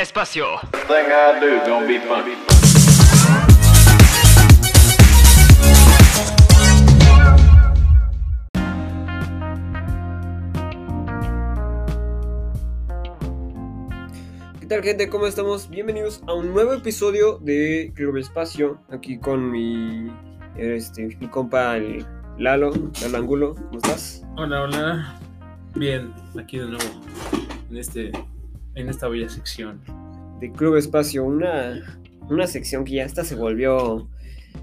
Espacio. Thing I do gonna be funny. ¿Qué tal gente? ¿Cómo estamos? Bienvenidos a un nuevo episodio de Club Espacio. Aquí con mi, este, mi compa el Lalo, Lalo Angulo. ¿Cómo estás? Hola, hola. Bien, aquí de nuevo en este en esta bella sección. De Club Espacio, una, una sección que ya hasta se volvió,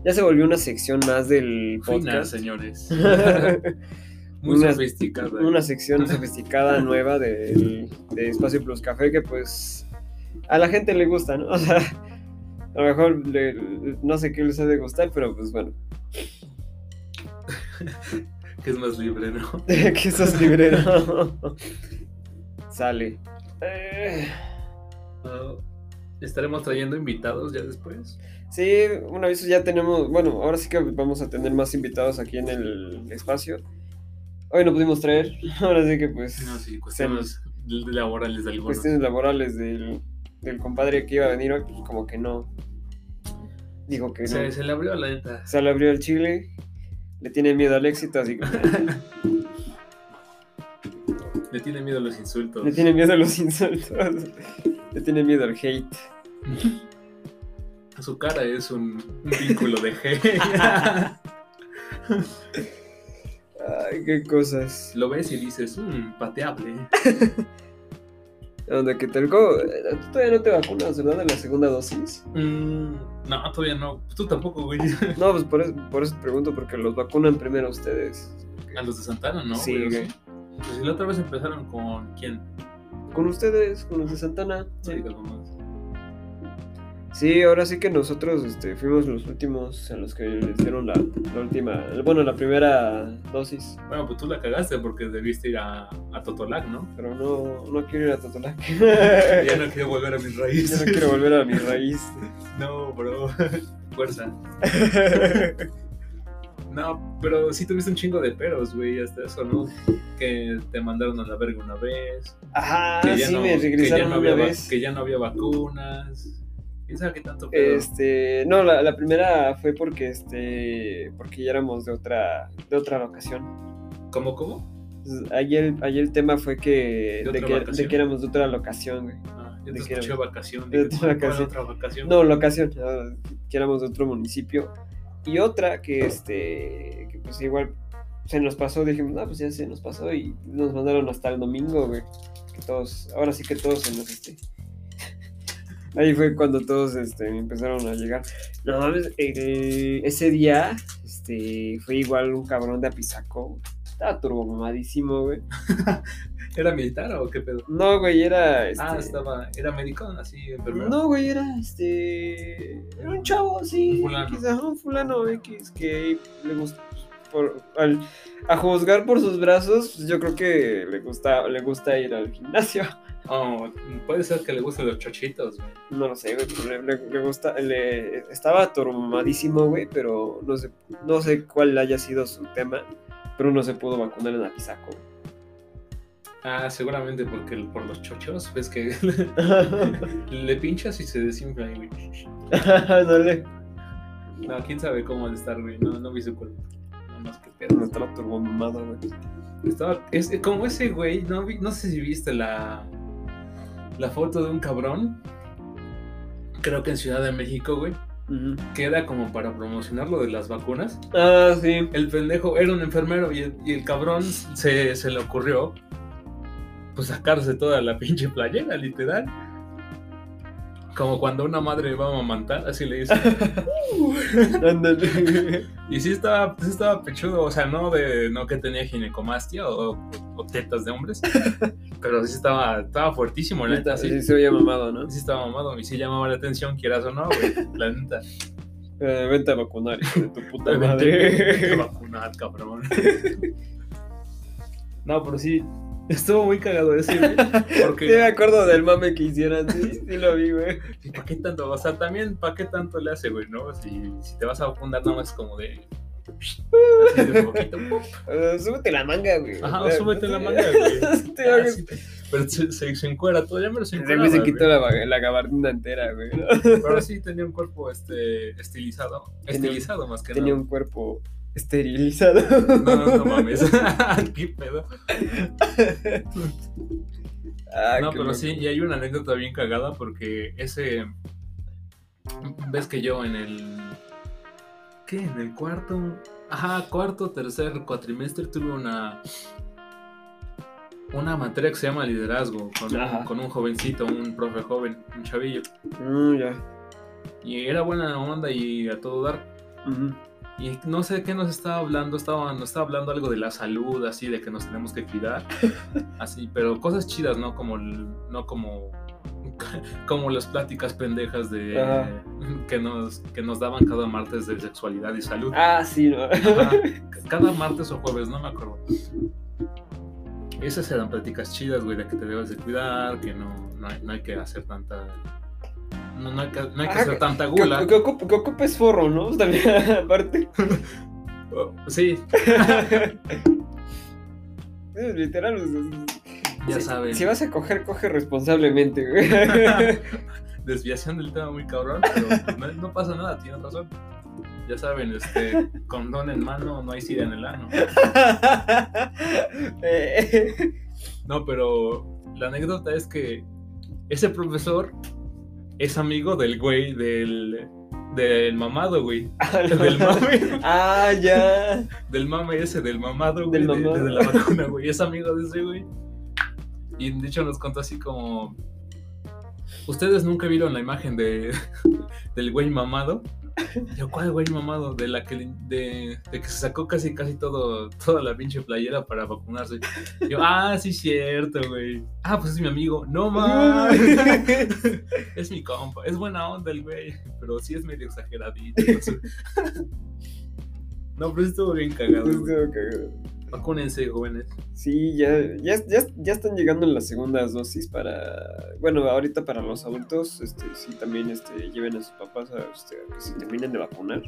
ya se volvió una sección más del Fina, podcast. señores. Muy Una- sofisticada. Una sección sofisticada nueva del- de Espacio Plus Café que pues a la gente le gusta, ¿no? O sea, a lo mejor le- no sé qué les ha de gustar, pero pues bueno. Que es más libre, ¿no? que sos librero. Sale. Eh, Ah, Estaremos trayendo invitados ya después. sí, una vez ya tenemos, bueno, ahora sí que vamos a tener más invitados aquí en el espacio. Hoy no pudimos traer, ahora sí que pues No, sí, cuestiones laborales de algunos. cuestiones laborales del, del compadre que iba a venir hoy, pues como que no. Dijo que no. Se, se le abrió la neta. Se le abrió el chile, le tiene miedo al éxito, así que Le tiene miedo a los insultos. le tiene miedo a los insultos, le tiene miedo al hate. Su cara es un, un vínculo de G. Ay, qué cosas. Lo ves y dices, mmm, pateable. Onda, ¿qué tal? ¿Cómo? Eh, Tú todavía no te vacunas, ¿verdad? De la segunda dosis. Mm, no, todavía no. Tú tampoco, güey. No, pues por eso, por eso te pregunto, porque los vacunan primero ustedes. A los de Santana, ¿no? Sí, güey, Pues la otra vez empezaron con quién? Con ustedes, con los de Santana. Sí, Sí, ahora sí que nosotros este, fuimos los últimos a los que les dieron la, la última, bueno, la primera dosis. Bueno, pues tú la cagaste porque debiste ir a, a Totolac, ¿no? Pero no, no quiero ir a Totolac. ya no quiero volver a mis Ya raíces. no quiero volver a mi raíz. No, bro. Fuerza. No, pero sí tuviste un chingo de peros, güey, hasta eso, ¿no? Que te mandaron a la verga una vez. Ajá, Que ya sí, no, me que ya regresaron no una había vez. Que ya no había vacunas. ¿Quién sabe qué tanto pedo? Este, no, la, la primera fue porque este, porque ya éramos de otra, de otra locación. ¿Cómo, cómo? Ayer, el- ayer el tema fue que ¿De que de que éramos de otra locación, güey. Ah, yo ¿De te escuché era? vacación. De otra ¿cuál vacación. No, locación, que éramos de otro municipio. Y otra que este, que pues igual se nos pasó, dijimos, no, pues ya se nos pasó y nos mandaron hasta el domingo, güey. Que todos, ahora sí que todos se nos este. Ahí fue cuando todos este, empezaron a llegar. No mames, el- ese día este, fue igual un cabrón de Apizaco. Estaba turbo mamadísimo, güey. ¿Era militar o qué pedo? No, güey, era. Este, Ah, estaba. ¿Era médico? Así, enfermero. No, güey, era este. Era un chavo. Un fulano. Un fulano X que le gusta. Por, al- a juzgar por sus brazos, pues, yo creo que le gusta, le gusta ir al gimnasio. Oh, puede ser que le gusten los chochitos, güey. No lo sé, güey, pero le, le- le gusta. Le, estaba turmadísimo, güey, pero no sé, no sé cuál haya sido su tema. Pero no se pudo vacunar en Apizaco. Ah, seguramente porque el- por los chochos, ves que le pinchas y se desinfla, güey. Dale. No, quién sabe cómo de estar, güey. No, no vi su cuerpo. No, más que pedo. No estaba turbomamado, güey. Estaba, es, como ese güey, no, vi- no sé si viste la, la foto de un cabrón. Creo que en Ciudad de México, güey. Ujú. Que era como para promocionar lo de las vacunas. Ah, sí. El pendejo era un enfermero y el, y el cabrón se, se le ocurrió pues sacarse toda la pinche playera, literal. Como cuando una madre va a amamantar, así le dice. Y sí estaba, sí estaba pechudo, o sea, no de no que tenía ginecomastia o, o tetas de hombres, pero sí estaba, estaba fuertísimo, la neta, sí. Sí, se oía mamado, ¿no? Sí estaba mamado y sí llamaba la atención, quieras o no, güey, la neta. Eh, vente a vacunar, hijo de tu puta Vete- vete a madre. vacunar, cabrón. No, pero sí, estuvo muy cagado ese, güey. Sí, me Porque, acuerdo del mame que hicieran, sí, sí lo vi, güey. ¿para qué tanto? O sea, también, ¿para qué tanto le hace, güey, no? Si, si te vas a vacunar, nada más como de. Así de poquito. Eh, súbete la manga, güey. Ajá, O sea, súbete la manga, güey. Así, Pero se, se, se encuera todo, ya me lo se encuera. se quitó la, la gabardina entera, güey. ¿no? Pero sí tenía un cuerpo este, estilizado. Tenía- Estilizado más que Tenía nada. un cuerpo esterilizado. No, no, no mames. ¿Qué pedo? Ah, no, pero loco. sí, y hay una anécdota bien cagada porque ese. Ves que yo en el. ¿Qué? En el cuarto. Ajá, cuarto, tercer cuatrimestre tuve una. Una materia que se llama liderazgo con un, Ajá. con un jovencito, un profe joven, un chavillo. Mm, ya. Y era buena onda y a todo dar. Ujú. Y no sé qué nos estaba hablando, estaba, nos estaba hablando algo de la salud, así, de que nos tenemos que cuidar, así, pero cosas chidas, ¿no? Como, no como, como las pláticas pendejas de, Ajá. que, nos, que nos daban cada martes de sexualidad y salud. Ah, sí, ¿no? Ajá, cada martes o jueves, no me acuerdo. Esas eran pláticas chidas, güey, de que te debes de cuidar, que no, no, hay, no hay que hacer tanta... No, no hay que, no hay que Ah, hacer tanta gula. que, ocup- que ocupes forro, ¿no? También, aparte. Oh, Sí, Literal. o sea, ya si- saben. Si vas a coger, coge responsablemente, güey. desviación del tema muy cabrón, pero no, no pasa nada, tienes razón. Ya saben, este, condón en mano, no hay sida en el ano. Eh, No, pero la anécdota es que ese profesor es amigo del güey del, del mamado, güey. ah, no. Del mame, Ah, ya. del mame ese, del mamado, güey, Del de, mamado. de la vacuna, güey. Es amigo de ese güey. Y de hecho nos contó así como... ¿Ustedes nunca vieron la imagen de, del güey mamado? Yo, ¿cuál güey mamado? De la que de, de que se sacó casi casi todo, toda la pinche playera para vacunarse. Yo, ah, sí, cierto, güey. Ah, pues es mi amigo. No mames. es mi compa. Es buena onda el güey. Pero sí es medio exageradito. no sé. No, pero estuvo bien cagado. Estuvo cagado. Vacúnense, jóvenes. Sí, ya, ya, ya, ya están llegando las segundas dosis para. Bueno, ahorita para los adultos, este, sí, también este, lleven a sus papás a, este, que se terminen de vacunar.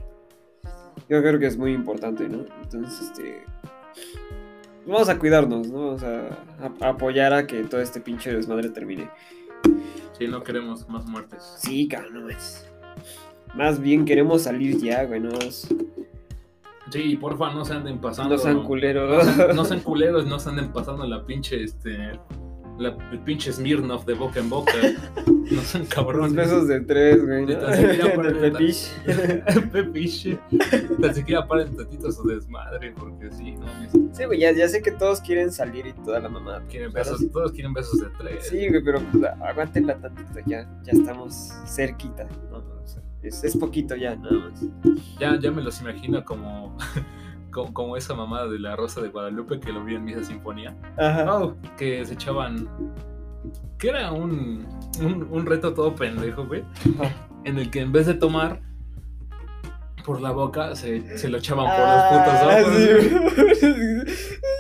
Yo creo que es muy importante, ¿no? Entonces, este. Vamos a cuidarnos, ¿no? Vamos a, a- a apoyar a que todo este pinche desmadre termine. Sí, no queremos más muertes. Sí, cabrón. Más bien queremos salir ya, güey, Sí, porfa, no se anden pasando. no sean culeros. No sean, no sean culeros, no se anden pasando la pinche, este. La, el pinche Smirnoff de boca en boca. No sean Los cabrones. besos de tres, güey, ¿no? Tan siquiera el- fetiche. Pepiche. Tan siquiera paren tantito su desmadre, porque sí, no. Sí, güey, ya, ya sé que todos quieren salir y toda la mamada. Quieren besos, sí- todos quieren besos de tres. Sí, güey, pero pues, aguántenla tantito, ya, ya estamos cerquita, ¿no? Es, es poquito ya, nada más. Ya, ya me los imagino como, como, como esa mamada de la Rosa de Guadalupe que lo vi en Misa Sinfonía. Ajá. Oh, que se echaban. Que era un, un, un reto todo pendejo, güey. En el que en vez de tomar por la boca, se, se lo echaban por Ah, los putos ojos. sí,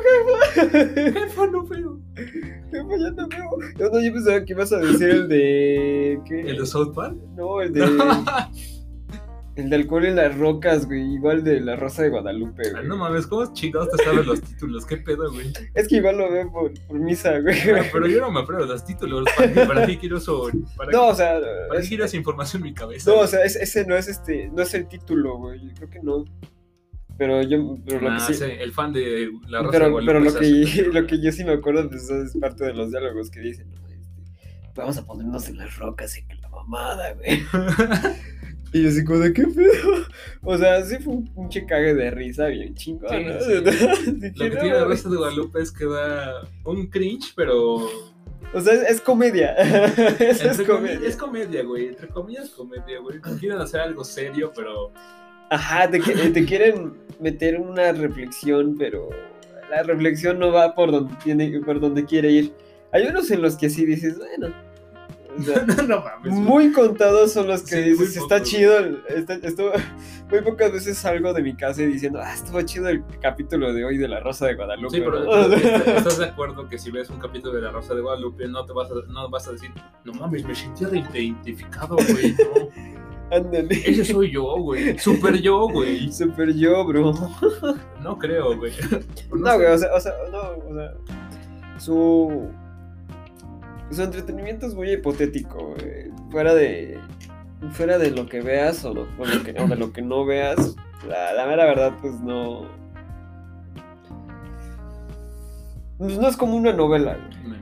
jefa. Jefa, no veo. Jefa, ya no veo. Yo, no, yo pensaba que ibas a decir el de. ¿qué? ¿El de South Park? No, el de. el de alcohol en las rocas, güey. Igual de la Rosa de Guadalupe, Ah, güey. no mames, ¿cómo chingados te sabes los títulos? ¿Qué pedo, güey? Es que igual lo veo por, por misa, güey. Ah, pero yo no me apruebo los títulos. ¿Para qué, para qué quiero eso? ¿Para, No, qué, o sea. para qué es- quiero esa información en mi cabeza? No, o sea, es- ese no es este, no es el título, güey. Yo creo que no. Pero yo, pero lo Ah, que sí, sí, el fan de la de pero, Guadalupe. pero lo se que, lo que yo sí me acuerdo, pues es parte de los diálogos que dicen, ¿no? Este, vamos a ponernos en las rocas y que la mamada, güey. Y yo así como de qué pedo. O sea, sí fue un pinche cague de risa bien chingón, Sí, ¿no? sí. Lo que "No, tiene la mames". Rosa de Guadalupe es que da un cringe, pero. O sea, es, es comedia. Es comedia. es comedia, güey. Entre comillas, comedia, güey. Quieren hacer algo serio, pero. Ajá, te, qui- te quieren meter una reflexión, pero la reflexión no va por donde tiene, por donde quiere ir. Hay unos en los que sí dices, bueno. o sea, no mames. güey. muy contados son los que Sí, dices, está chido. está- estuvo- muy pocas veces salgo de mi casa y diciendo, ah, estuvo chido el capítulo de hoy de La Rosa de Guadalupe. Sí, pero ¿no? ¿estás- estás de acuerdo que si ves un capítulo de La Rosa de Guadalupe no te vas a, no vas a decir, no mames, me sentí identificado, güey. No, Ándale. ese soy yo, güey. Super yo, güey. Super yo, bro. No creo, güey. No, güey, o sea, o sea, no, o sea, su, su entretenimiento es muy hipotético, güey. Fuera de. Fuera de lo que veas o, lo- o lo que- o de lo que no veas, la, la mera verdad, pues no. Pues no es como una novela, güey.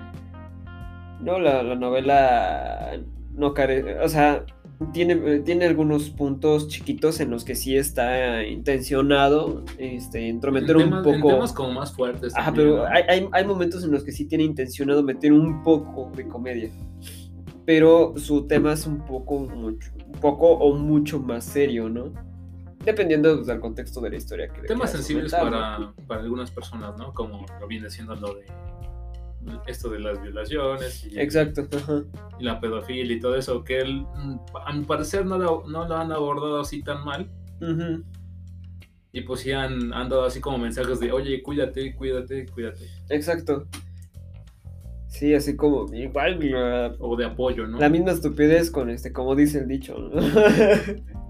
No, la, la novela no carece. O sea, tiene, eh, tiene algunos puntos chiquitos en los que sí está intencionado este, entrometer en un poco. temas como más fuertes. Ajá, también, pero ¿no? hay, hay, hay momentos en los que sí tiene intencionado meter un poco de comedia. Pero su tema es un poco, mucho, un poco o mucho más serio, ¿no? Dependiendo pues, del contexto de la historia que Temas sensibles para, para algunas personas, ¿no? Como lo viene siendo lo de esto de las violaciones y, Exacto, ajá. y la pedofilia y todo eso, que él, mm, a mi parecer no lo, no lo han abordado así tan mal. Y pues sí han, han dado así como mensajes de, oye, cuídate, cuídate, cuídate. Exacto. Sí, así como, igual la, O de apoyo, ¿no? la misma estupidez con este, como dice el dicho, ¿no?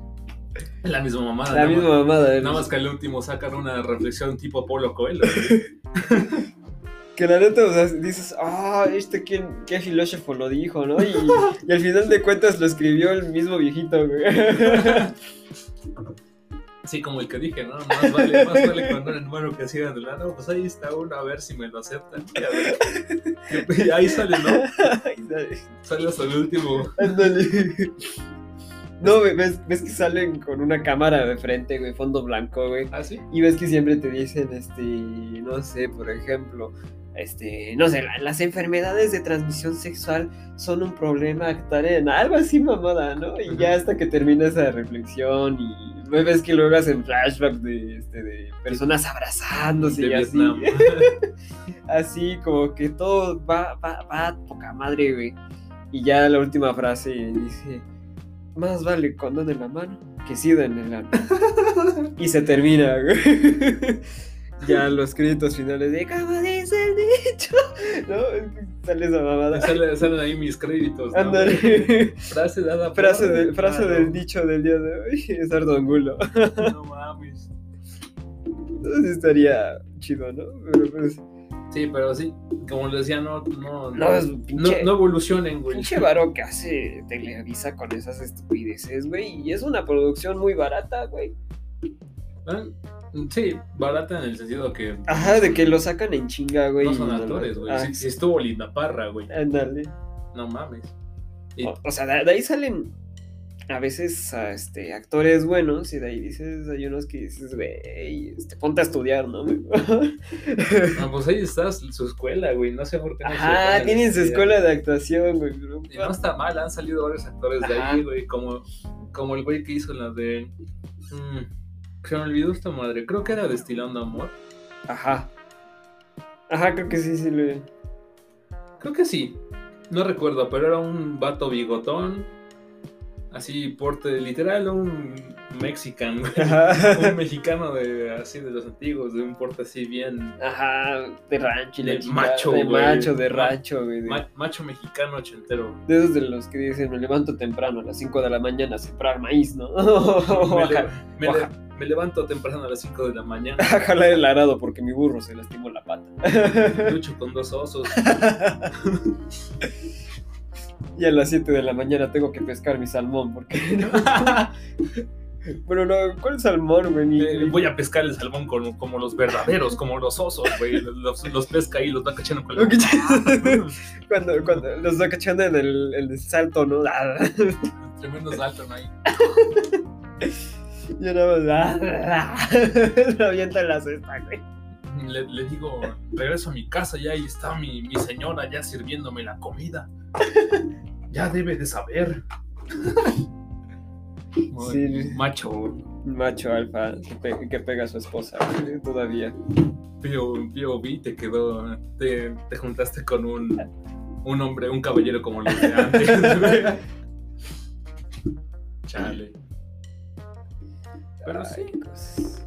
La misma mamada. la misma mamada. ¿no? Nada más que al último sacan una reflexión tipo Polo Coelho. Que la neta, o sea, dices, ah, este quién, qué filósofo lo dijo, ¿no? Y, y al final de cuentas lo escribió el mismo viejito, güey. Sí, como el que dije, ¿no? Más vale, más vale con un hermano que siga de lado. Pues ahí está uno, a ver si me lo aceptan. Y, a ver. Y ahí sale, ¿no? Sale hasta el último. Ándale. No, ves, ves que salen con una cámara de frente, güey, fondo blanco, güey. ¿Ah, sí? Y ves que siempre te dicen, este, no sé, por ejemplo, este, no sé, la- las enfermedades de transmisión sexual son un problema actual en algo así, mamada, ¿no? Y ya hasta que termina esa reflexión y ves que luego hacen flashbacks de, este, de personas abrazándose De y así. Vietnam. así como que todo va, va, va a poca madre, güey. Y ya la última frase dice, más vale condón en la mano que sida en el ano. y se termina, güey. ya los créditos finales de, como dice el dicho, ¿no? Sale esa mamada. Sale- salen ahí mis créditos. ¿no? Ándale. Frase dada por- frase del, frase Claro. del dicho del día de hoy, es Ardangulo. No mames. Entonces estaría chido, ¿no? Pero pues, Sí, pero sí, como les decía, no, no, no, no evolucionen, güey. Pinche varo que hace Televisa con esas estupideces, güey. Y es una producción muy barata, güey. Ah, Sí, barata en el sentido que Ajá, de que lo sacan en chinga, güey. no son actores, güey. Ah, Si, si estuvo Linda Parra, güey. Ándale. No mames. Y- O, o sea, de, de ahí salen a veces a, este, actores buenos y de ahí dices, hay unos que dices, güey, este, ponte a estudiar, ¿no? güey? Ah, pues ahí está su escuela, güey. No sé por qué no Ajá, tienen su escuela de actuación, güey. Y no está mal, han salido varios actores de Ajá. ahí, güey. Como, como el güey que hizo la de. mm, se me olvidó esta madre. Creo que era Destilando Amor. Ajá. Ajá, creo que sí, sí, lo Creo que sí. No recuerdo, pero era un vato bigotón. Así, porte literal, un mexican, güey. Un mexicano de así de los antiguos, de un porte así bien. Ajá, de rancho De chingada, macho, De güey. macho, de rancho, güey. de- ma- macho mexicano ochentero. De esos de los que dicen, me levanto temprano a las 5 de la mañana a sembrar maíz, ¿no? A, le- me le-. Me levanto temprano a las 5 de la mañana. a jalar el arado porque mi burro se lastimó la pata. Lucho con dos osos. y a las 7 de la mañana tengo que pescar mi salmón porque no. Bueno, no, ¿cuál salmón, güey? Eh, Voy a pescar el salmón con- como los verdaderos, como los osos, güey. Los, los pesca ahí, los va cachando con la cuando, cuando los va cachando en el, el salto, ¿no? Tremendo salto, ¿no? Ahí. Yo nada más. Lo avienta en la cesta, güey. Le, le digo, regreso a mi casa ya y está mi, mi señora ya sirviéndome la comida. Ya debe de saber. Sí. Macho, Macho alfa que, pe- que pega a su esposa, todavía. Pío, Pío vi, te quedó. Te, te juntaste con un, un hombre, un caballero como los de antes. Chale. Pero sí. Cosas.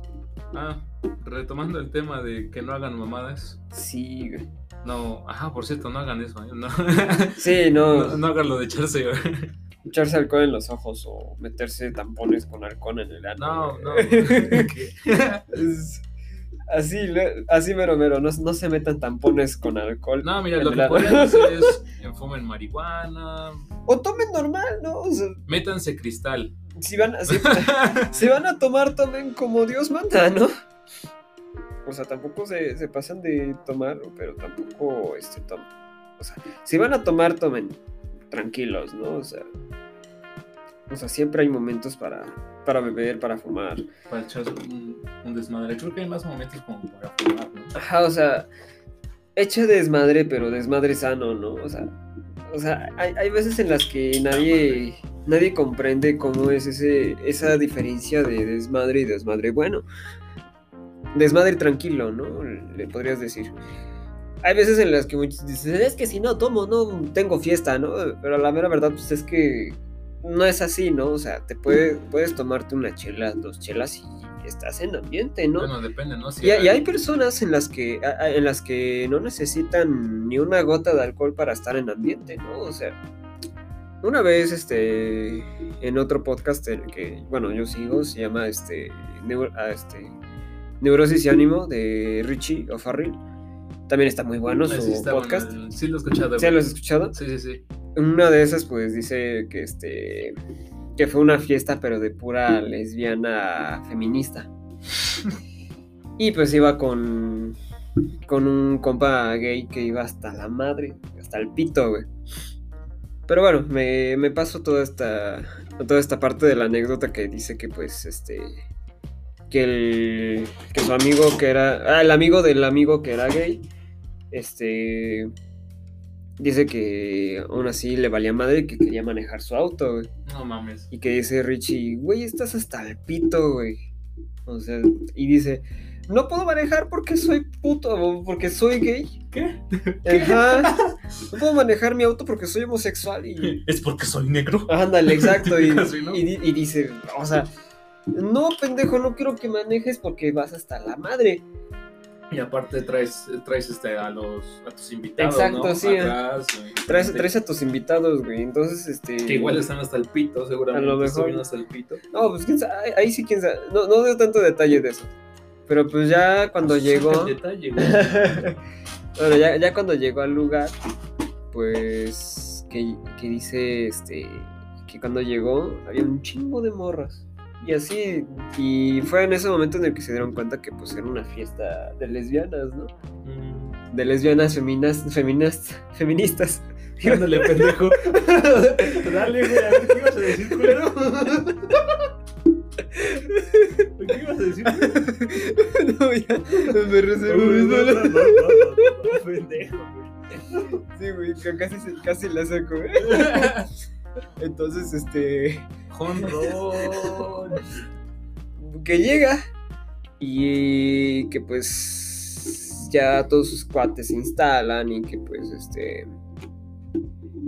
Ah, retomando el tema de que no hagan mamadas. Sí, güey. No, ajá, por cierto, no hagan eso. ¿eh? No, Sí, no, no, no hagan lo de echarse. güey. echarse alcohol en los ojos o meterse tampones con halcón en el ano. No, güey. no. Así, así mero mero, no, no se metan tampones con alcohol. No, mira, lo que pueden hacer es eh, fumen marihuana, O tomen normal, ¿no? O sea, métanse cristal. si van, si, si van a tomar, tomen como Dios manda, ¿no? O sea, tampoco se, se pasan de tomar, pero tampoco este, toman. O sea, si van a tomar, tomen tranquilos, ¿no? O sea, o sea siempre hay momentos para, para beber, para fumar. para echar un, un desmadre. Creo que hay más momentos como para fumar, ¿no? Ajá, o sea, echa desmadre, pero desmadre sano, ¿no? O sea, o sea hay, hay veces en las que nadie, nadie comprende cómo es ese, esa diferencia de desmadre y desmadre bueno. Desmadre tranquilo, ¿no? Le podrías decir. Hay veces en las que muchos dicen, es que si no tomo, no tengo fiesta, ¿no? Pero la mera verdad, pues es que no es así, ¿no? O sea, te puede, puedes tomarte una chela, dos chelas y estás en ambiente, ¿no? Bueno, depende, ¿no? Si Y, y hay personas en las que en las que no necesitan ni una gota de alcohol para estar en ambiente, ¿no? O sea, una vez este en otro podcast el que bueno, yo sigo, se llama este, ah, este Neurosis y Ánimo de Richie O'Farrill. También está muy bueno su está podcast. Sí, lo he escuchado. ¿Sí lo has escuchado? Sí, sí, sí. Una de esas pues dice que este que fue una fiesta pero de pura lesbiana feminista. y pues iba con con un compa gay que iba hasta la madre, hasta el pito, güey. Pero bueno, me, me paso toda esta toda esta parte de la anécdota que dice que pues este que el que su amigo que era ah, el amigo del amigo que era gay este dice que aún así le valía madre que quería manejar su auto, güey. No mames. Y que dice Richie, güey, estás hasta el pito, güey. O sea, y dice, no puedo manejar porque soy puto, porque soy gay. ¿Qué? Ajá. No puedo manejar mi auto porque soy homosexual y... Es porque soy negro. Ándale, exacto. Y dice, o sea, no, pendejo, no quiero que manejes porque vas hasta la madre. Y aparte traes, traes este, a los a tus invitados. Exacto, ¿no? sí. Atrás, güey. Traes, traes a tus invitados, güey. Entonces, este... Que igual están hasta el pito, seguramente. A lo mejor. bien hasta el pito. No, pues quién sabe, ahí- ahí sí quién sabe. No, no dio tanto detalle de eso. Pero pues ya cuando Saca llegó... el detalle, güey. bueno, ya, ya cuando llegó al lugar, pues que, que dice este que cuando llegó había un chingo de morras. Y así, y fue en ese momento en el que se dieron cuenta que pues era una fiesta de lesbianas, ¿no? Mm, De lesbianas feminas, feminas, feministas. Ándale, pendejo. Dale, güey, a ver qué ibas a decir, culero. ¿Qué ibas a decir? no, ya, me reservo No, no, no, no, pendejo, güey. Sí, güey, casi, casi la saco, ¿eh? Entonces, este... Jonrón. que llega y que pues ya todos sus cuates se instalan y que pues este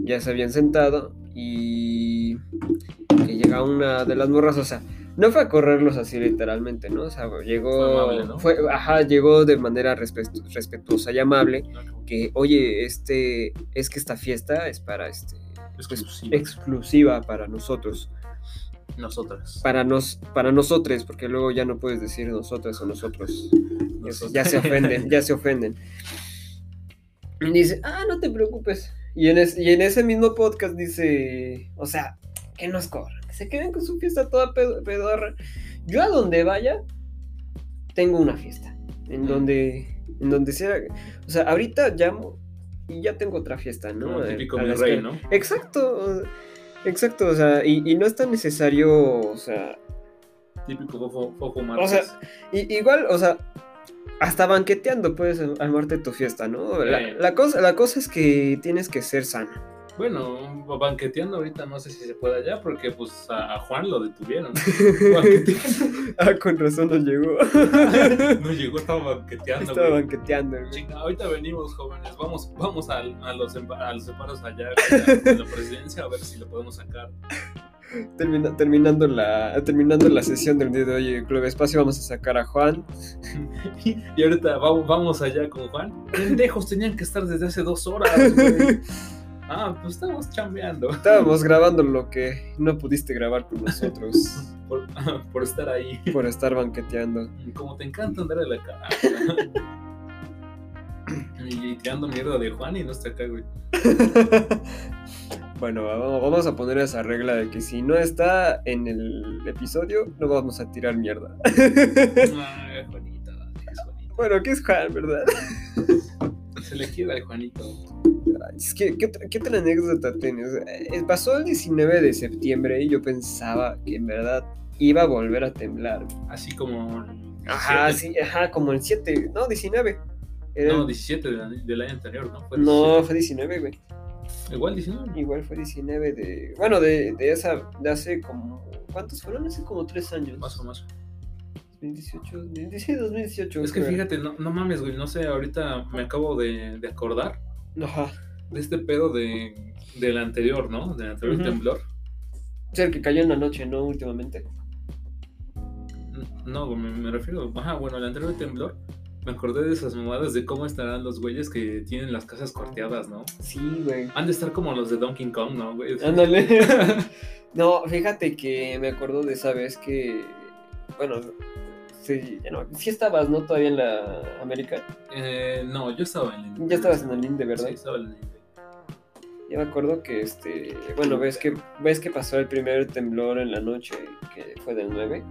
ya se habían sentado y que llega una de las morras, o sea, no fue a correrlos así literalmente, ¿no? O sea, llegó Fue amable, ¿no? fue- ajá, llegó de manera respetu- respetuosa y amable que oye, este es que esta fiesta es para este Exclusiva. exclusiva para nosotros Nosotras. para nos para nosotros, porque luego ya no puedes decir nosotras o nosotros. Ya se ofenden, ya se ofenden. Y dice, ah, no te preocupes. Y en, es- y en ese mismo podcast dice, o sea, que nos corran, que se queden con su fiesta toda pedo- pedorra. Yo a donde vaya, tengo una fiesta. En donde, en donde sea. O sea, ahorita llamo y ya tengo otra fiesta, ¿no? Como típico mi rey. ¿no? Exacto, exacto, o sea, y, y no es tan necesario, o sea, Típico fofo, fofo O sea, i- igual, o sea, hasta banqueteando puedes armarte tu fiesta, ¿no? La, la cosa, la cosa es que tienes que ser sano. Bueno, banqueteando ahorita no sé si se puede allá porque pues a, a Juan lo detuvieron. Ah, con razón no llegó. no llegó, estaba banqueteando. Estaba güey. banqueteando, güey. Chinga, ahorita venimos jóvenes, vamos, vamos a, los empa- a los separos allá en la presidencia a ver si lo podemos sacar. Termina- terminando, la, terminando la sesión del día de hoy en Club Espacio, vamos a sacar a Juan. Y ahorita vamos, vamos allá con Juan. Pendejos, tenían que estar desde hace dos horas, güey. Ah, pues estamos chambeando. Estábamos grabando lo que no pudiste grabar con nosotros. por, por estar ahí. por estar banqueteando. Como te encanta andar en la cara. y tirando mierda de Juan y no está acá, güey. Bueno, vamos vamos a poner esa regla de que si no está en el episodio, no vamos a tirar mierda. Ay, Juanito, es Juanito. Bueno, ¿qué es Juan, verdad? Se le quiere al Juanito. Que, ¿qué, otra, qué otra anécdota tienes? Eh, Pasó el 19 de septiembre y yo pensaba que en verdad iba a volver a temblar. Así como. Ajá, 17. sí, ajá, como el 7, no, 19. Era No, el- 17 del, año- del año anterior, ¿no? Fue no, 17. fue 19, güey. Igual 19. Igual fue 19 de. Bueno, de, de esa. De hace como. ¿Cuántos fueron? Hace como 3 años. Más o más. 2018. 2018, 2018. Es que creo. fíjate, no, no mames, güey. No sé, ahorita me acabo de, de acordar Ajá. De este pedo de, del anterior, ¿no? Del anterior Ujú. temblor. O sea, el que cayó en la noche, ¿no? Últimamente. No, me, me refiero. Ajá, bueno, el anterior temblor. Me acordé de esas mamadas de cómo estarán los güeyes que tienen las casas cuarteadas, ¿no? Sí, güey. Han de estar como los de Donkey Kong, ¿no, güey? Ándale. no, fíjate que me acuerdo de esa vez que. Bueno, sí, no, sí estabas, ¿no? Todavía en la América. Eh, no, yo estaba en el Ya estabas en el INDE, ¿verdad? Sí, estaba en el Inde. Ya me acuerdo que este. Bueno, ves que ves que pasó el primer temblor en la noche, que fue del 9.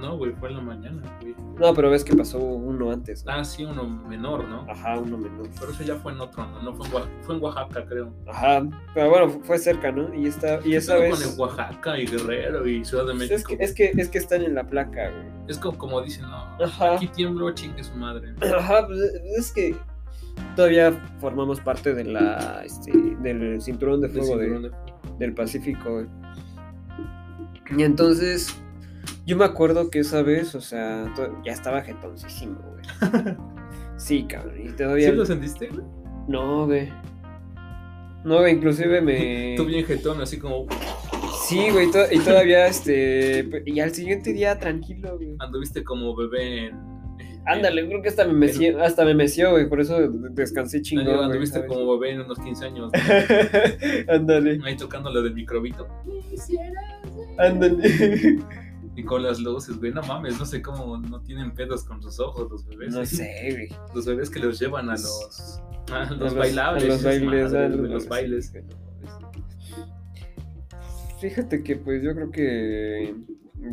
No, güey, fue en la mañana, güey. No, pero ves que pasó uno antes. ¿no? Ah, sí, uno menor, ¿no? Ajá, uno menor. Pero eso ya fue en otro, ¿no? No fue en, Oaxaca, fue en Oaxaca, creo. Ajá, pero bueno, fu- fue cerca, ¿no? Y esta, y esa vez. con el Oaxaca y Guerrero y Ciudad de México. es, que, es que es que están en la placa, güey. Es como, como dicen, no, Ajá. aquí tiemblo, chingue su madre. Ajá, pues es que todavía formamos parte de la este, del cinturón de fuego cinturón de del Pacífico. güey. Y entonces, yo me acuerdo que esa vez, o sea, ya estaba jetoncísimo, güey. Sí, cabrón, y todavía. ¿Sí lo sentiste, güey? No, güey. No, güey, inclusive me. Tú bien jetón, así como Sí, güey, y todavía, este. Y al siguiente día, tranquilo, güey. anduviste como bebé en. Ándale, creo que hasta me meció, hasta me meció, güey, por eso descansé chingón, güey. anduviste como bebé en unos 15 años. ¿no? Ándale, Ahí tocando lo del microbito. ándale. Y con las luces, güey. No mames, no sé cómo no tienen pedos con sus ojos los bebés. No sé, güey. Los bebés que los llevan a los. A los, A bailables. a los bailes, madre, a los bailes. Fíjate que pues yo creo que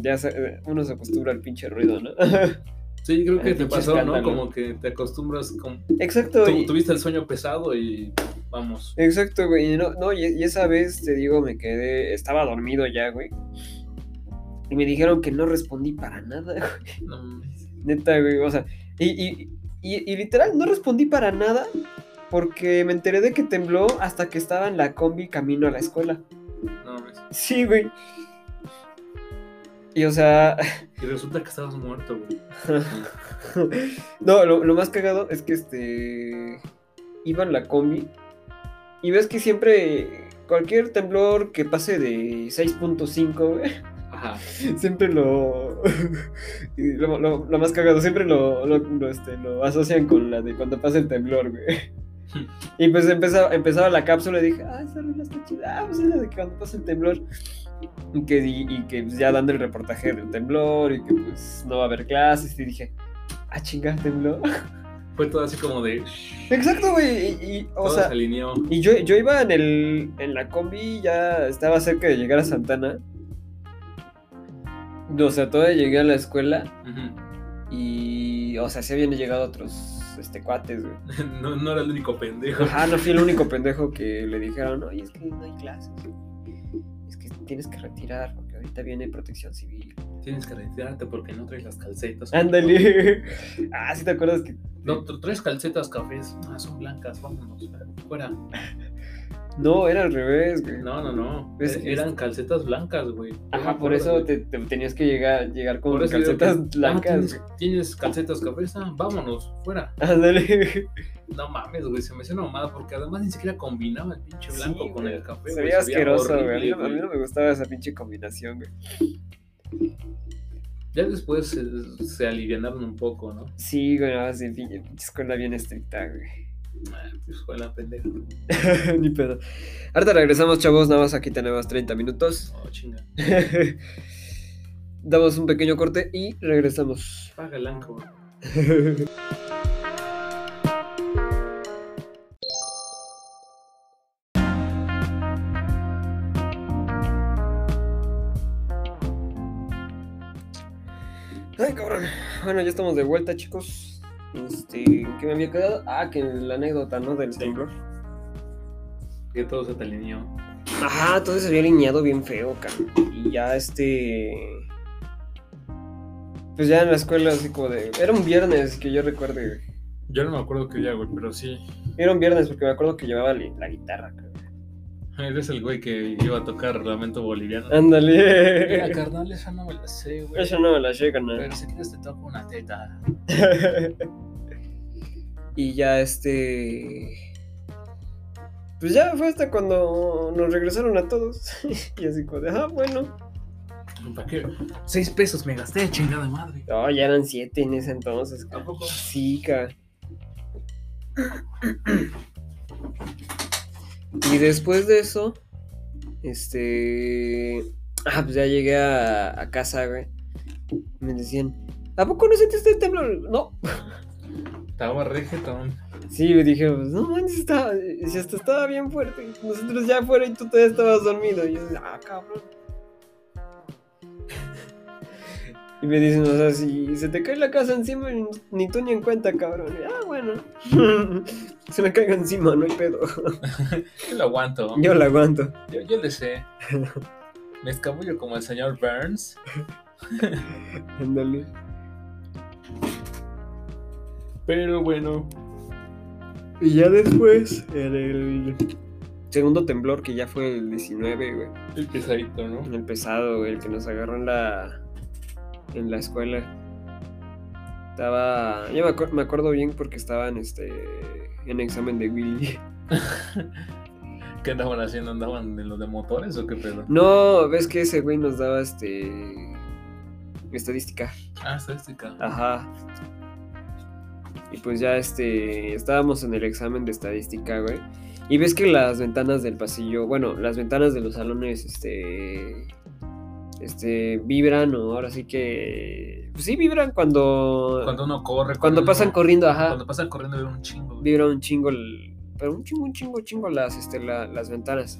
ya se- uno se acostumbra al pinche ruido, ¿no? Sí, creo que te pasó, ¿no? Como que te acostumbras. Como... Exacto, tu- y- tuviste el sueño pesado y vamos. exacto, güey. No, no, y, y esa vez te digo, me quedé, estaba dormido ya, güey. Y me dijeron que no respondí para nada, güey. No mames. Neta, güey. O sea, y, y, y, y literal no respondí para nada porque me enteré de que tembló hasta que estaba en la combi camino a la escuela. No mames. Sí, güey. Y o sea, Y resulta que estabas muerto, güey. no, lo, lo más cagado es que este iba en la combi y ves que siempre cualquier temblor que pase de 6.5, güey, Ajá. siempre lo, lo, lo- lo más cagado, siempre lo, lo, lo, este, lo asocian con la de cuando pasa el temblor, güey. Y pues empezaba, empezaba la cápsula y dije, ah, esa rola está chida, ah, pues es la de cuando pasa el temblor. Y que, y, y que pues, ya dando el reportaje del temblor y que pues no va a haber clases y dije, ah, chinga, tembló. Fue todo así como de. Exacto, güey. Y, y, o todo sea, se alineó. y yo, yo iba en el en la combi, ya estaba cerca de llegar a Santana. O sea, todavía llegué a la escuela y, o sea, sí habían llegado otros este, cuates, güey. No, no era el único pendejo. Ajá, no fui el único pendejo que le dijeron, oye, es que no hay clases. Tienes que retirar porque ahorita viene protección civil. Tienes que retirarte porque no traes las calcetas. Ándale. Ah, sí te acuerdas que. No, tra- traes calcetas cafés. Ah, son blancas, vámonos. Fuera. No, era al revés, güey. No, no, no. Es- Eh, Eran calcetas blancas, güey. Ajá, por eso te, te tenías que llegar, llegar con calcetas que, ah, blancas. ¿tienes, güey. tienes calcetas Ah, vámonos, fuera. Ándale. No mames, güey, se me hizo una mamada porque además ni siquiera combinaba el pinche blanco Sí, con güey. el café. Se veía asqueroso, güey. A mí, no- a mí no me gustaba esa pinche combinación, güey. Ya después se, se alivianaron un poco, ¿no? Sí, güey, no, sí, pinche pinche escuela bien estricta, güey. Pues fue la pendeja. Ni pedo. Ahorita regresamos, chavos. Nada más aquí tenemos 30 minutos. Oh, chinga. damos un pequeño corte y regresamos. Paga el anco. Ay, cabrón. Bueno, ya estamos de vuelta, chicos. Este, ¿qué me había quedado? Ah, que la anécdota, ¿no? Del Sí. temblor. Que todo se te alineó. Ajá, todo se había alineado bien feo, cabrón. Y ya este. Pues ya en la escuela, así como de. Era un viernes que yo recuerde. Yo no me acuerdo qué día, güey, pero sí. Era un viernes porque me acuerdo que llevaba la guitarra. Eres el güey que iba a tocar Lamento Boliviano. Mira, Ándale. carnal, esa no me la sé, güey. Eso no me la llega, ¿no? Pero si quieres te toco una teta. y ya este. Pues ya fue hasta cuando nos regresaron a todos. y así como de, ah, bueno. ¿Para qué? Seis pesos me gasté, chingada madre. No, ya eran siete en ese entonces. Tampoco. Sí, ca. Y después de eso, este. Ah, pues ya llegué a, a casa, güey. Me decían, ¿a poco no sentiste el temblor? No. Estaba regetón. Sí, me dije, pues no manches, estaba, si hasta estaba bien fuerte. Nosotros ya afuera y tú todavía estabas dormido. Y yo, ah, cabrón. Y me dicen, o sea, si se te cae la casa encima, ni- tú ni en cuenta, cabrón. Y, ah, bueno. se me caiga encima, no hay pedo. Yo lo aguanto. Yo la aguanto. Yo, yo le sé. Me escabullo como el señor Burns. Ándale. Pero bueno. Y ya después, en el segundo temblor, que ya fue el 19, güey. El pesadito, ¿no? El pesado, güey, el que nos agarró en la, en la escuela. Estaba. Yo me, acuer- me acuerdo bien porque estaban este, en examen de Willy. ¿Qué andaban haciendo? ¿Andaban en los de motores o qué pedo? No, ves que ese güey nos daba este. Estadística. Ah, estadística. Ajá. Y pues ya este. Estábamos en el examen de estadística, güey. Y ves que las ventanas del pasillo. Bueno, las ventanas de los salones, este. Este. Vibran, o ahora sí que. Pues sí, vibran cuando. Cuando uno corre. Cuando uno- pasan corriendo, ajá. Cuando pasan corriendo vibra un chingo. güey. Vibra un chingo el- Pero un chingo, un chingo, chingo las, este, la- las ventanas.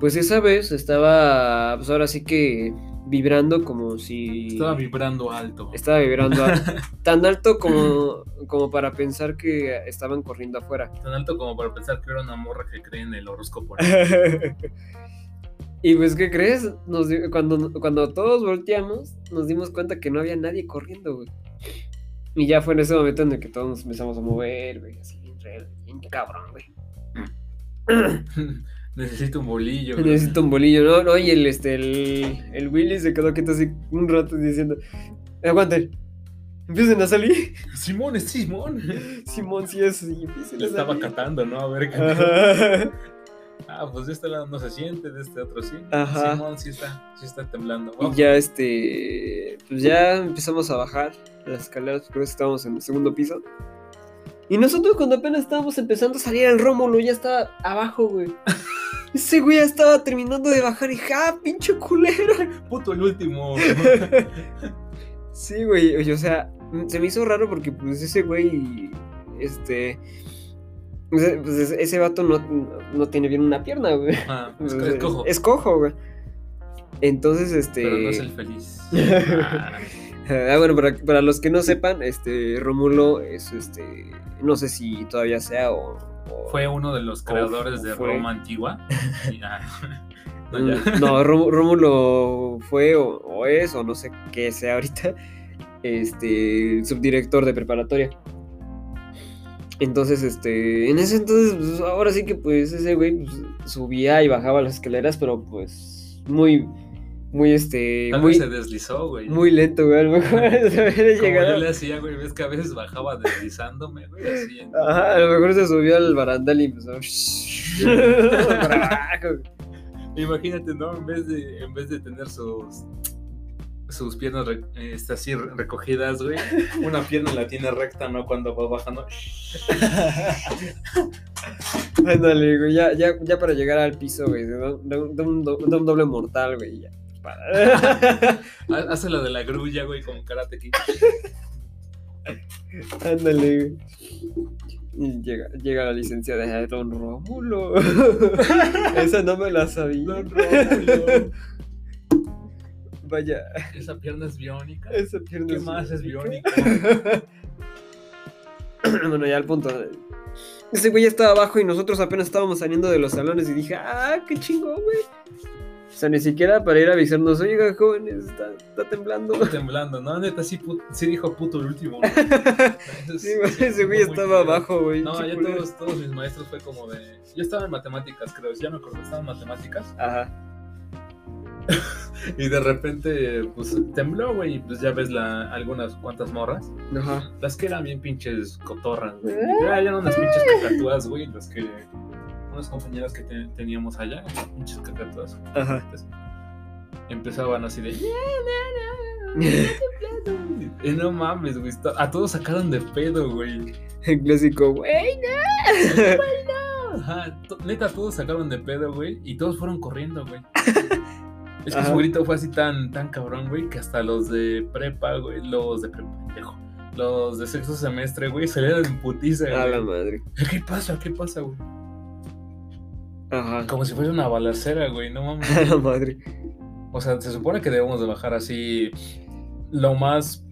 Pues esa vez estaba. Pues ahora sí que. Vibrando como si. Estaba vibrando alto. Estaba vibrando a- tan alto como, como para pensar que estaban corriendo afuera. Tan alto como para pensar que era una morra que cree en el horóscopo. y pues, ¿qué crees? Nos cuando, cuando todos volteamos, nos dimos cuenta que no había nadie corriendo, güey. Y ya fue en ese momento en el que todos nos empezamos a mover, güey, así, bien, cabrón, güey. Necesito un bolillo. güey. Necesito un bolillo, ¿no? No, y el, este, el, el Willy se quedó quieto así un rato diciendo, aguanten, empiecen a salir. Simón, es Simón. Simón, sí es, y empiecen Le a estaba catando, ¿no? A ver qué. Ah, pues de este lado no se siente, de este otro sí. Ajá. Simón sí está, sí está temblando. Y Vamos. ya este, pues ya empezamos a bajar las escaleras, porque estábamos en el segundo piso. Y nosotros cuando apenas estábamos empezando a salir el Rómulo ya estaba abajo, güey. Ese güey ya estaba terminando de bajar y ¡ja, pinche culero! Puto el último. Sí, güey, o sea, se me hizo raro porque pues ese güey, este, pues, ese- vato no, no tiene bien una pierna, güey. Ah, es, cojo. es cojo, güey. Entonces, este... Pero no es el feliz. Ah, Ah, bueno, para, para los que no sepan, este Rómulo es este. No sé si todavía sea o. o- Fue uno de los creadores de fue. Roma Antigua. Y, ah, no, Mm. No, Ró- Rómulo fue o es, o no sé qué sea ahorita. Este. Subdirector de preparatoria. Entonces, este. En ese entonces, pues, ahora sí que pues ese güey pues, subía y bajaba las escaleras, pero pues. Muy. Muy este. Tal muy, se deslizó, güey. muy lento, güey. A lo mejor se Como yo le hacía, güey. Ves que a veces bajaba deslizándome, güey. Así. en- Ajá, a lo mejor se subió al barandal y empezó. para abajo. Imagínate, ¿no? En vez de, en vez de tener sus sus piernas re- este, así re- recogidas, güey. Una pierna la tiene recta, ¿no? Cuando va bajando. Ándale, güey, ya, ya, ya para llegar al piso, güey, de, un- de un, de doble mortal, güey, ya. Hace la de la grulla, güey, con karate kid. Ándale, güey. Y llega, llega la licenciada de Don Rómulo. Esa no me la sabía. Don Rómulo. Vaya, Esa pierna es biónica. esa pierna ¿Qué más es biónica. biónica? bueno, ya al punto. Ese güey estaba abajo y nosotros apenas estábamos saliendo de los salones y dije, ah, qué chingón, güey. O sea, ni siquiera para ir a avisarnos, oiga, jóvenes, está, está temblando. Está temblando, ¿no? Neta, sí, sí dijo puto el último. Sí, güey, ese güey estaba abajo, güey. No, ya todos, todos mis maestros fue como de. Yo estaba en matemáticas, creo, ya me acuerdo, estaba en matemáticas. Ajá. Y de repente, pues tembló, güey, y pues ya ves la, algunas cuantas morras. Ajá. Las que eran bien pinches cotorras, güey. Ya eran unas pinches cacatúas, güey, las que. Unas compañeras que te- teníamos allá, unas pinches cacatúas. Ajá. Entonces, empezaban así de. Y no mames, güey. A todos sacaron de pedo, güey. El clásico, güey. Ajá, to- neta, todos sacaron de pedo, güey. Y todos fueron corriendo, güey. Es que Ajá. su grito fue así tan, tan cabrón, güey, que hasta los de prepa, güey, los de prepa, pendejo, los de sexto semestre, güey, salieron en putiza, A la güey. madre. ¿Qué pasa? ¿Qué pasa, güey? Ajá. Como si fuera una balacera, güey, no mames. A la madre. O sea, se supone que debemos de bajar así lo más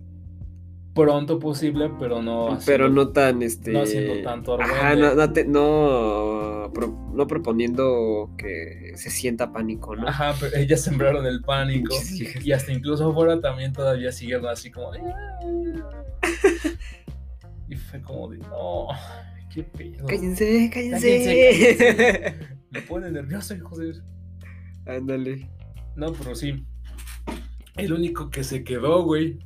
pronto posible, pero no. Pero no tan, este... no haciendo tanto Ajá, no, no, te- no, pro- no proponiendo que se sienta pánico, ¿no? Ajá, pero ellas sembraron el pánico. Sí. Y hasta incluso afuera también todavía siguieron así como de... Y fue como de, no, qué pedo. Cállense, cállense. Me pone nervioso, joder. Ándale. No, pero sí. El único que se quedó, güey.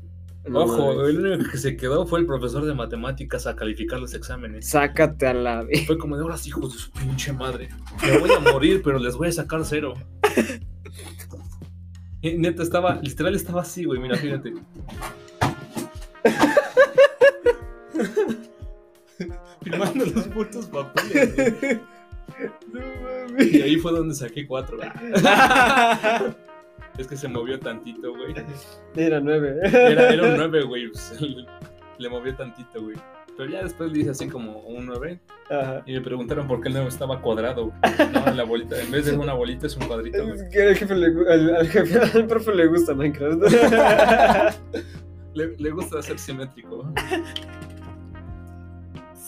No Ojo, mames. el único que se quedó fue el profesor de matemáticas a calificar los exámenes. Sácate a la vez. Fue como de ahora sí, hijos de su pinche madre. Me voy a morir, pero les voy a sacar cero. Y neta, estaba, literal estaba así, güey, mira, fíjate. Firmando los putos papeles, güey. No mames. Y ahí fue donde saqué cuatro. Es que se movió tantito, güey. Era nueve. Era, era un 9, güey. le, movió tantito, güey. Pero ya después le hice así como un 9. Ajá. Y me preguntaron por qué el 9 estaba cuadrado. No, la bolita. En vez de una bolita es un cuadrito, güey. Es que al jefe le, al, al jefe, al profe le gusta Minecraft. Le, le gusta ser simétrico.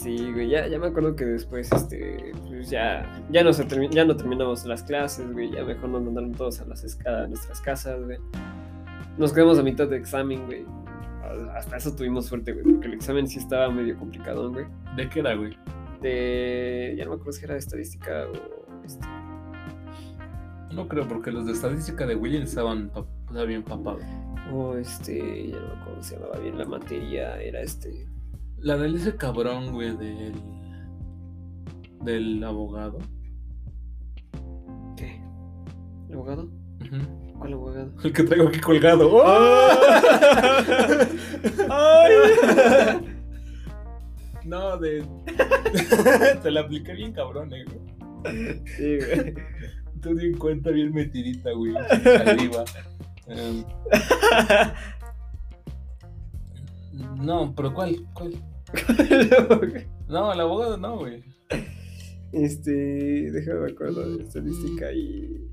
Sí, güey, ya, ya me acuerdo que después, este, pues ya, ya no, se termi- ya no terminamos las clases, güey, ya mejor nos mandaron todos a, las esca- a nuestras casas, güey. Nos quedamos a mitad de examen, güey. Hasta eso tuvimos suerte, güey, porque el examen sí estaba medio complicado, güey. ¿De qué era, güey? De, ya no me acuerdo si era de estadística o, este, No creo, porque los de estadística de William estaban bien papados. o este, ya no me acuerdo se llamaba bien la materia, era este, La ese cabrón, güey, del. del abogado. ¿qué? ¿El abogado? ¿Cuál abogado? El que traigo aquí colgado. ¡Oh! ¡Ay! No, de. Te la apliqué bien cabrón, eh, güey. Sí, güey. Tú di en cuenta bien metidita, güey. Arriba. Em, no, pero ¿cuál? ¿Cuál? No, el abogado no, güey. Este, déjame me acuerdo de estadística y.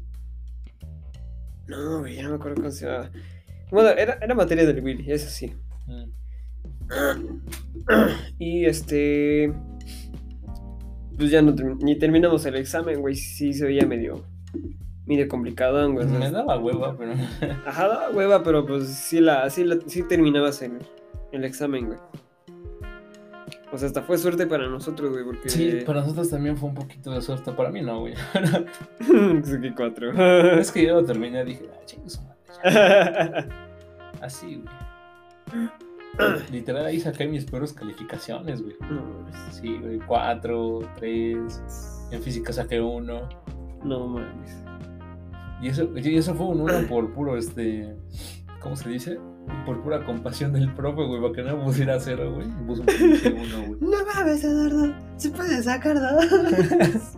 No, güey, ya no me acuerdo cómo se llama. Bueno, era, era materia del Willy, eso sí. Mm. Y este. Pues ya no ni terminamos el examen, güey. Sí se veía medio. medio complicado, güey. Me daba hueva, pero. Ajá, daba hueva, pero pues sí, la, sí, la- sí terminabas el, el examen, güey. O sea, hasta fue suerte para nosotros, güey, porque. Sí, para nosotros también fue un poquito de suerte. Para mí no, güey. Saqué cuatro. es que yo lo terminé y dije, ah, chingue su madre. ya". Así, güey. Literal, ahí saqué mis peores calificaciones, güey. no, mames. Sí, güey, cuatro, tres. En física saqué uno. no mames. Y eso, y eso fue un uno por puro, este. ¿Cómo se dice? Por pura compasión del profe, güey, para que no me pusiera cero, güey. Me puso uno, güey. No mames, Eduardo. Se puede sacar dos.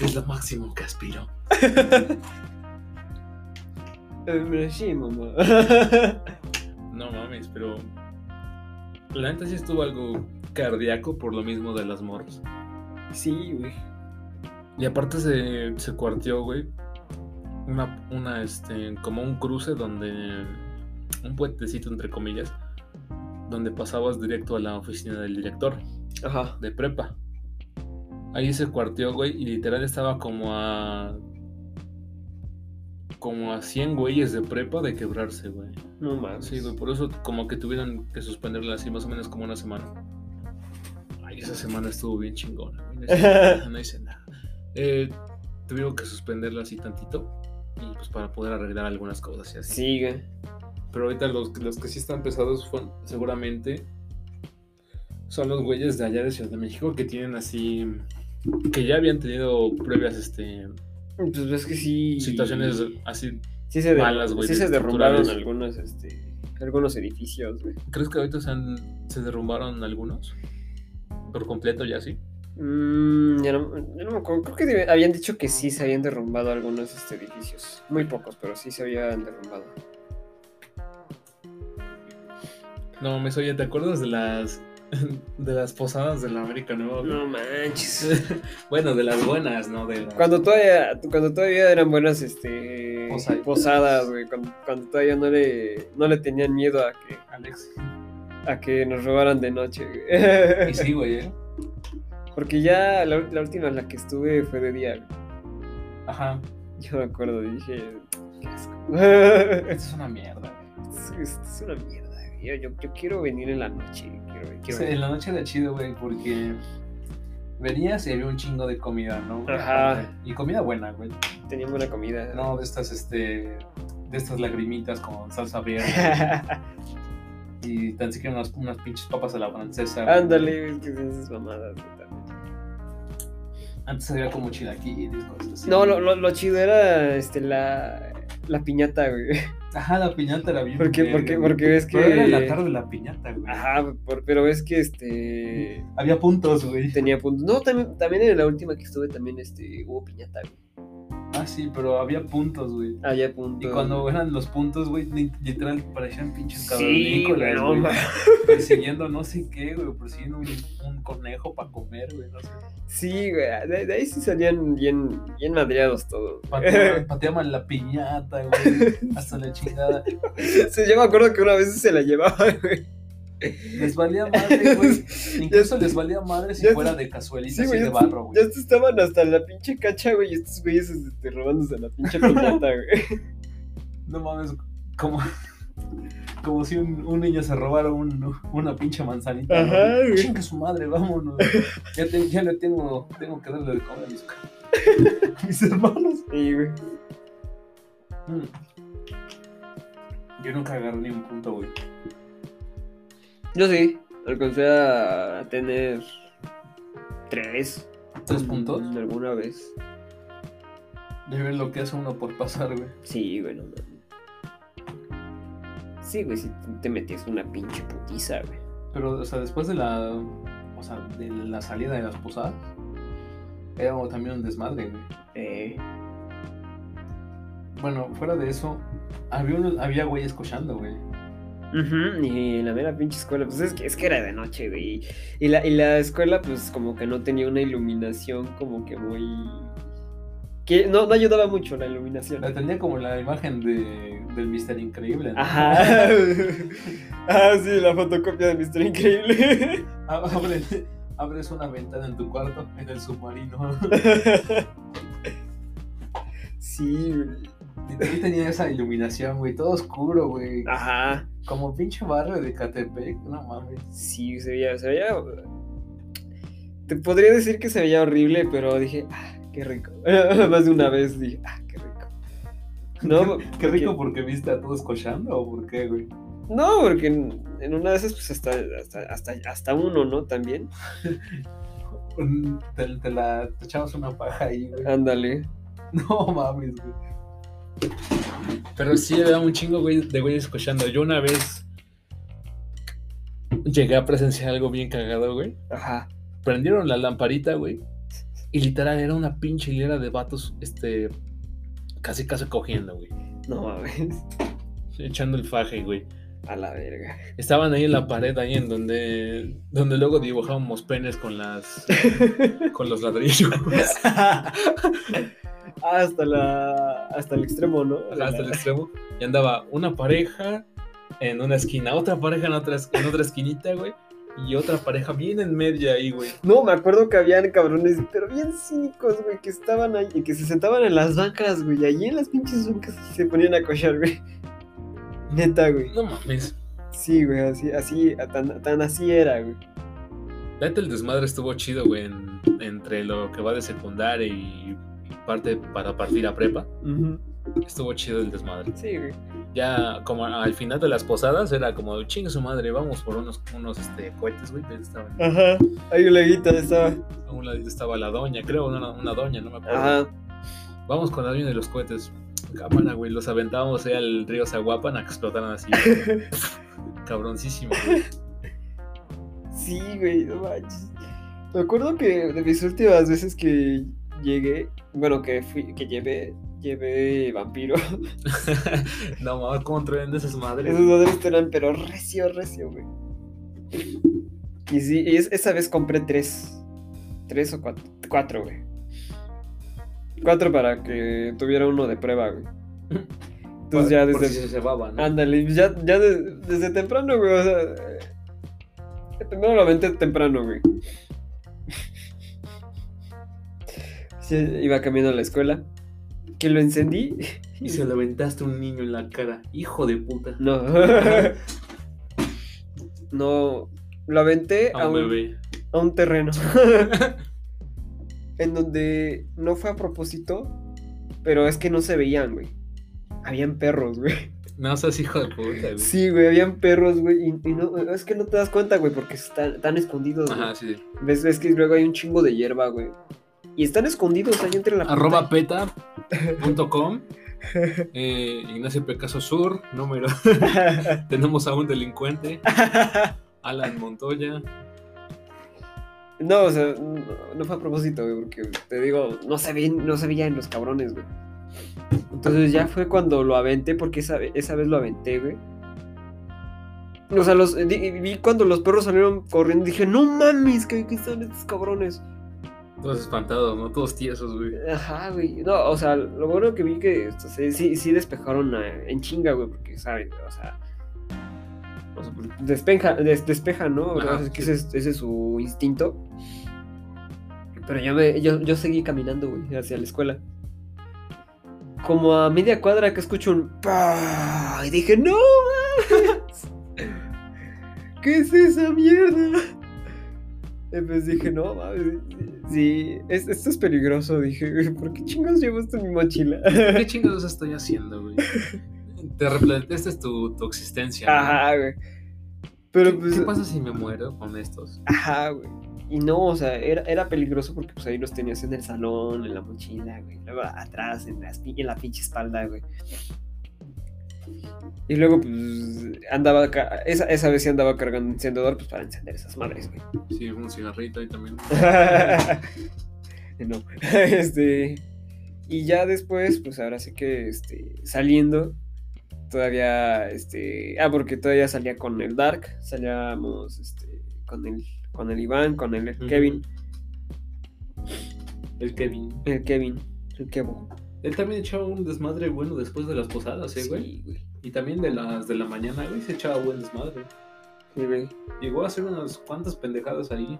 Es lo máximo que aspiro. Eh, Sí, mamá. No mames, pero. La neta sí estuvo algo cardíaco por lo mismo de las morras. Sí, güey. Y aparte se, se cuarteó, güey. Una, una, este, como un cruce donde. Un puentecito, entre comillas. Donde pasabas directo a la oficina del director Ajá. de prepa. Ahí se cuarteó, güey, y literal estaba como a. Como a 100 güeyes de prepa de quebrarse, güey. No mames. Sí, güey, por eso como que tuvieron que suspenderla así más o menos como una semana. Ay, esa semana estuvo bien chingona. güey, No hice nada. no hice nada. Eh, tuvieron que suspenderla así tantito. Y pues para poder arreglar algunas cosas y así. Sí, güey. Pero ahorita los, los que sí están pesados fueron, seguramente son los güeyes de allá de Ciudad de México que tienen así. Que ya habían tenido previas este, Pues ves que sí. situaciones así. sí se, malas, güey, sí se derrumbaron algunos, este, algunos edificios, güey. ¿Crees que ahorita se, han- se derrumbaron algunos? Por completo ya sí. Mm, ya no, ya no me acuerdo. Creo que debe- habían dicho que sí se habían derrumbado algunos este, edificios. Muy pocos, pero sí se habían derrumbado. No, me oye, ¿te acuerdas de las de las posadas de la América Nueva? No manches. bueno, de las buenas, ¿no? De las- Cuando todavía, cuando todavía eran buenas este, Posa- posadas, güey. Cuando, cuando todavía no le, no le tenían miedo a que, Alex. a que nos robaran de noche, güey. Y sí, güey, ¿eh? Porque ya la, la última en la que estuve fue de día. güey. Ajá. Yo me acuerdo, dije, qué asco. Esto es una mierda, güey. Esto es, es una mierda. Yo, yo, yo quiero venir en la noche. Quiero, quiero Sí, en la noche era chido, güey, porque venías y había un chingo de comida, ¿no? Ajá. Y comida buena, güey. Tenía buena comida. No, de estas, este, de estas lagrimitas con salsa verde y tan siquiera unas, unas pinches papas a la francesa. Ándale, es que son esas mamadas. güey. Antes había como chilaquiles, cosas así. No, lo, lo, lo chido era este, la, la piñata, güey. Ajá, la piñata era bien. Porque- verga, porque- porque ves que- Pero era en la tarde la piñata, güey. Ajá, por- pero es que este. Había puntos, güey. Tenía puntos. No, también, también en la última que estuve también este, hubo piñata, güey. Ah, sí, pero había puntos, güey. Había puntos. Y cuando eran los puntos, güey, li- literal parecían pinches Sí, cavernícolas, güey. ma- persiguiendo no sé qué, güey, persiguiendo un, un conejo para comer, güey, no sé. Sí, güey. De, de ahí sí salían bien, bien madreados todos. Pateaban, pateaban la piñata, güey, hasta la chingada. Sí, yo me acuerdo que una vez se la llevaba, güey. Les valía madre, güey. Incluso les valía madre si fuera te- de casualita, Sí, así de barro, güey. ya estaban hasta la pinche cacha, güey. Y estos güeyes este, robándose la pinche piñata, güey. No mames, como, como si un, un niño se robara un- una pinche manzanita. Ajá, güey. Chinga su madre, vámonos. Ya, te- ya le tengo, tengo que darle de comer a mis, a mis hermanos. Sí, güey. Mm. Yo nunca agarré ni un punto, güey. Yo sí. Alcancé a tener tres. ¿Tres puntos? Mm, Alguna vez. De ver lo que hace uno por pasar, güey. Sí, güey, no. Sí, güey, si te metías una pinche putiza, güey. Pero, o sea, después de la. O sea, de la salida de las posadas, era también un desmadre, güey. Eh, Bueno, fuera de eso, había, unos- había güeyes cochando, güey. Ujú, y la mera pinche escuela, pues es que, es que era de noche, güey. Y la, y la escuela, pues como que no tenía una iluminación como que muy... Que no, no ayudaba mucho la iluminación. La tenía como la imagen de, del Mister Increíble. ¿no? Ajá. ah, sí, la fotocopia de Mr. Increíble. Abre- abres una ventana en tu cuarto, en el submarino. sí, güey. Y tenía esa iluminación, güey, todo oscuro, güey. Ajá. Como pinche barrio de Catepec, no mames. Sí, se veía, se veía. Te podría decir que se veía horrible, pero dije, ah, qué rico. Más de una vez dije, ah, qué rico. No, Qué rico porque- porque viste a todos cochando o por qué, güey. No, porque en, en una de esas, pues hasta, hasta, hasta, hasta uno, ¿no? También. Te, te la te echabas una paja ahí, güey. Ándale. No mames, güey. Pero sí había un chingo güey, de güeyes escuchando. Yo una vez llegué a presenciar algo bien cagado, güey. Ajá. Prendieron la lamparita, güey. Y literal era una pinche hilera de vatos, este, casi casi cogiendo, güey. No mames. echando el faje, güey. A la verga. Estaban ahí en la pared, ahí en donde, donde luego dibujábamos penes con las, con los ladrillos. hasta la. hasta el extremo, ¿no? hasta el extremo. Y andaba una pareja en una esquina, otra pareja en otra, en otra esquinita, güey. Y otra pareja bien en media ahí, güey. No, me acuerdo que habían cabrones, pero bien cínicos, güey, que estaban ahí, y que se sentaban en las bancas, güey, y allí en las pinches bancas se ponían a cochar, güey. Neta, güey. No mames. Sí, güey, así, así, tan, tan así era, güey. Neta, el desmadre estuvo chido, güey, en- entre lo que va de secundaria y parte para partir a prepa. Estuvo chido el desmadre. Sí, güey. Ya como al final de las posadas era como, chingue su madre, vamos por unos, unos este, cohetes, güey. estaban- Ajá. Hay una guita, estaba. A un ladito estaba la doña, creo, una, una doña, no me acuerdo. Ajá. Vamos con la doña de los cohetes. Cámara, güey, los aventábamos ahí al río Zaguapan a que explotaran así. Cabroncísimo, güey. Sí, güey, no manches. Me acuerdo que de mis últimas veces que llegué, bueno, que fui, que llevé, llevé vampiro. no mames, ¿cómo traen de esas madres? Esos madres eran, pero recio, recio, güey. Y sí, y es- esa vez compré tres. Tres o cuatro. Cuatro, güey. Cuatro para que tuviera uno de prueba, güey. Entonces ya desde. si se cebaba, ¿no? Ándale, ya, ya de- desde temprano, güey. O sea. eh, Primero lo aventé temprano, güey. Sí, iba camino a la escuela. Que lo encendí. Y se le aventaste a un niño en la cara. Hijo de puta. No. no. Lo aventé A un bebé. a un terreno. en donde no fue a propósito. Pero es que no se veían, güey. Habían perros, güey. No seas hijo de puta, güey. Sí, güey, habían perros, güey. Y, y no, es que no te das cuenta, güey, porque están, están escondidos, güey. Ajá, sí. ¿Ves? Es que luego hay un chingo de hierba, güey. Y están escondidos ahí entre la Arroba peta.com eh, Ignacio Pecaso Sur, número. Tenemos a un delincuente, Alan Montoya. No, o sea, no, no fue a propósito, güey, porque te digo, no se, ven, no se veían los cabrones, güey. Entonces ya fue cuando lo aventé, porque esa, esa vez lo aventé, güey. O sea, los, di- vi cuando los perros salieron corriendo, dije, no mames, que, que están estos cabrones. Todos espantados, ¿no? Todos tiesos, güey. Ajá, güey. No, o sea, lo bueno que vi que esto, sí, sí, sí despejaron en chinga, güey, porque, ¿sabes? O sea, o sea, despeja, des- despeja, ¿no? O sea, Ajá, es que sí. ese, es, ese es su instinto. Pero yo, me, yo, yo seguí caminando, güey, hacia la escuela. Como a media cuadra que escucho un... ¡pah! Y dije, ¡no! ¿Qué es esa mierda? Y pues dije, no, mames, sí, es- esto es peligroso. Dije, ¿por qué chingos llevo esto en mi mochila? ¿Qué chingados estoy haciendo, güey? Te replanteaste tu, tu existencia. Ajá, güey. Pero ¿Qué, pues, qué pasa si me muero con estos? ajá, güey. Y no, o sea, era, era peligroso porque pues ahí los tenías en el salón, en la mochila, güey. Luego atrás, en, las en la pinche espalda, güey. Y luego, pues, andaba, esa, esa vez sí andaba cargando encendedor, pues, para encender esas madres, güey. Sí, un cigarrito ahí también. no. Este. Y ya después, pues ahora sí que este, saliendo, todavía, este. Ah, porque todavía salía con el Dark, salíamos este, con el, con el Iván, con el. Kevin, El Kevin. el Kevin, el Kevo. Él también echaba un desmadre bueno después de las posadas, ¿eh, güey? Sí, güey. Y también de las de la mañana, güey, se echaba buen desmadre. Sí, güey. Llegó a hacer unas cuantas pendejadas ahí.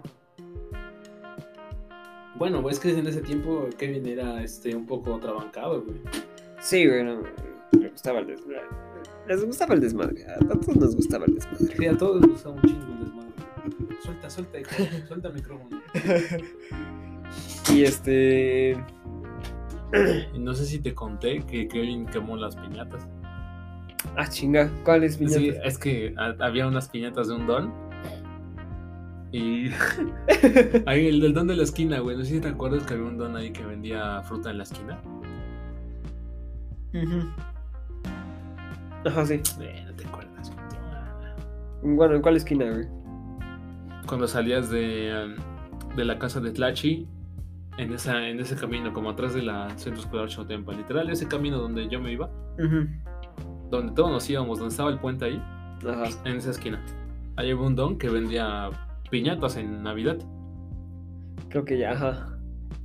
Bueno, es que en ese tiempo Kevin era este un poco trabancado, güey. Sí, güey, no, le gustaba el desmadre. Les gustaba el desmadre. A todos nos gustaba el desmadre. Sí, a todos les gustaba un chingo el desmadre. Suelta, suelta, hijo, suelta el micrófono. Y este. No sé si te conté que Kevin quemó las piñatas. Ah, chinga. ¿Cuál es mi Sí, es que ha- había unas piñatas de un don. Y ahí el del don de la esquina, güey. No sé si te acuerdas que había un don ahí que vendía fruta en la esquina. Ajá, sí. Eh, no te acuerdas. Bueno, ¿en cuál esquina, güey? Cuando salías de, de la casa de Tlachi, en, esa, en ese camino, como atrás de la Centro Escolar Chotempa. Literal, ese camino donde yo me iba, donde todos nos íbamos, donde estaba el puente ahí, Ajá. en esa esquina. Ahí había un don que vendía piñatas en Navidad. Creo que ya, ajá.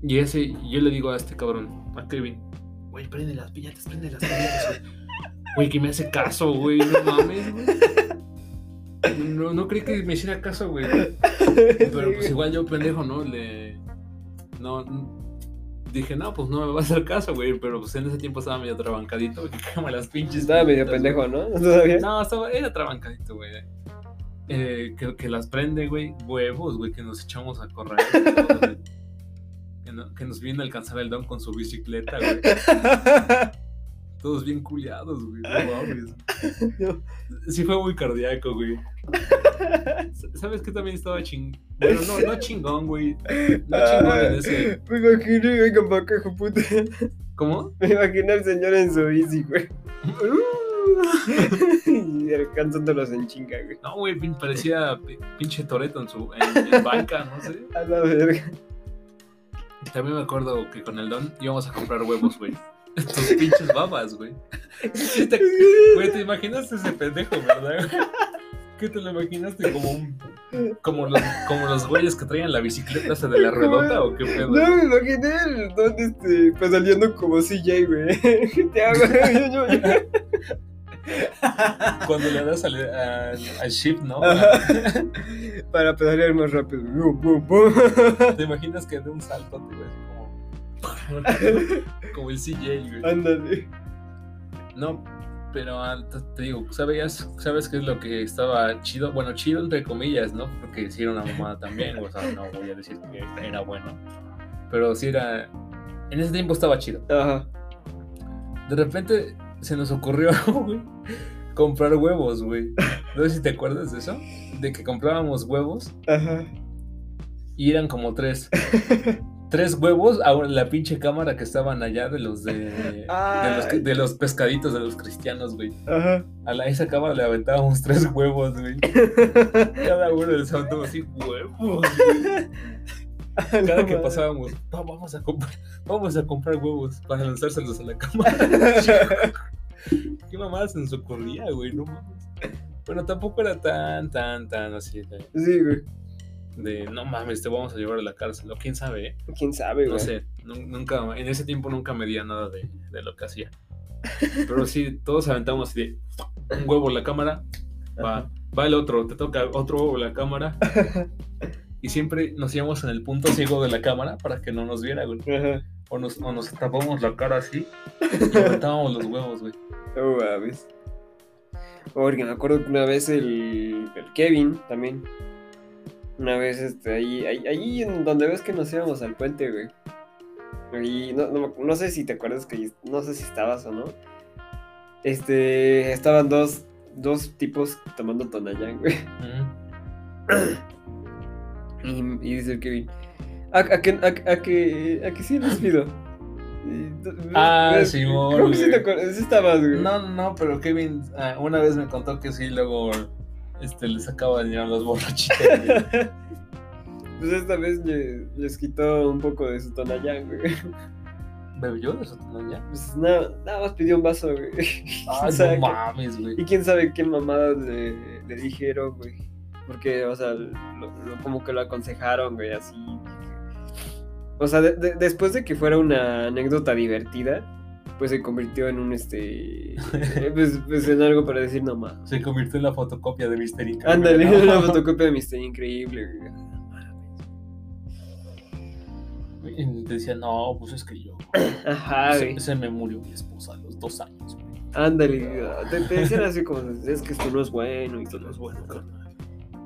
Y ese, yo le digo a este cabrón, a Kevin, güey, prende las piñatas, prende las piñatas, güey. Güey, que me hace caso, güey, no mames, güey. No, no creí que me hiciera caso, güey. Pero pues igual yo pendejo, ¿no? Le. No. Dije, no, pues no me va a hacer caso, güey. Pero pues en ese tiempo estaba medio trabancadito. Que como las pinches. Estaba medio pendejo, ¿no? Todavía. güey. No, estaba, era trabancadito, güey. Eh, que, que las prende, güey. Huevos, güey, que nos echamos a correr. güey. que, no- que nos viene a alcanzar el don con su bicicleta, güey. Todos bien culiados, güey. No. Sí fue muy cardíaco, güey. ¿Sabes qué también estaba ching... Bueno, no, no chingón, güey. No chingón en ese... Me imaginé, venga pa' acá, hijo puta. ¿Cómo? Me imaginé al señor en su bici, güey. y alcanzándolos en chinga, güey. No, güey, parecía pi- pinche Toreto en su en, en banca, no sé. A la verga. También me acuerdo que con el don íbamos a comprar huevos, güey. Tus pinches babas, güey. Te- Güey, te imaginaste ese pendejo, ¿verdad? ¿Qué te lo imaginaste como un como los como los güeyes que traían la bicicleta esa de la redota o qué pedo? No, me imaginé el don, este, pues saliendo como CJ, güey. ¿Qué te hago? Yo- yo- yo- Cuando le das al, al, al shift, ¿no? Ajá. Para pedalear más rápido. Te imaginas que de un salto, como el CJ, güey. Ándale. No, pero ah, te, digo, ¿sabías, ¿sabes qué es lo que estaba chido? Bueno, chido entre comillas, ¿no? Porque sí era una mamada también, o sea, no voy a decir que era bueno. Pero sí era. En ese tiempo estaba chido. Ajá. De repente se nos ocurrió, güey, comprar huevos, güey. No sé si te acuerdas de eso. De que comprábamos huevos Ajá. y eran como tres. Tres huevos a la pinche cámara que estaban allá de los de, de, los, de los pescaditos de los cristianos, güey. Ajá. A la, esa cámara le aventábamos tres huevos, güey. Cada uno les aventaba así huevos. güey. Cada que pasábamos, "Va, vamos a comprar, vamos a comprar huevos para lanzárselos a la cámara. ¿Qué mamadas se nos ocurría, güey? No mames. Bueno, tampoco era tan, tan, tan así de, Sí, güey. De, no mames, te vamos a llevar a la cárcel. O quién sabe, ¿eh? ¿Quién sabe, güey? No sé, nu- nunca, en ese tiempo nunca medía nada de, de lo que hacía. Pero sí, todos aventamos así de un huevo en la cámara, va, va el otro, te toca otro huevo en la cámara. Y siempre nos íbamos en el punto ciego de la cámara para que no nos viera, güey. Ajá. O nos, o nos tapábamos la cara así y aventábamos los huevos, güey. No mames. Porque me acuerdo que una vez el, el Kevin también. Una vez este, ahí, ahí, ahí en donde ves que nos íbamos al puente, güey. Ahí, no, no, no sé si te acuerdas que no sé si estabas o no. Este, estaban dos, dos tipos tomando Tonayán, güey. Y, y dice el Kevin, ¿a, a que, a, a que, a que sí les pido? Y- Ah, ¿ves? Simón, Creo que sí güey. te acuerdas, sí estabas, güey. No, no, no, pero Kevin ah, una vez me contó que sí, luego este, le sacaba dinero a los borrachitos. güey. Pues esta vez le- les quitó un poco de su tonallán, güey. ¿Bebió de su? Pues nada, nada más pidió un vaso, güey. Ay, ¿Quién sabe no mames, güey. Y quién sabe qué mamadas le, le dijeron, güey. Porque, o sea, lo- lo- como que lo aconsejaron, güey, así. O sea, de- de- después de que fuera una anécdota divertida, pues se convirtió en un, este... pues, pues en algo para decir, no más. Se convirtió en la fotocopia de Mister Inc. Ándale, güey. una fotocopia de Mister Increíble. Y te decía, no, pues es que yo. Ajá, se, se me murió mi esposa a los dos años, güey. Ándale, te, te decían así como, es que esto no es bueno y Esto no es bueno, carnal.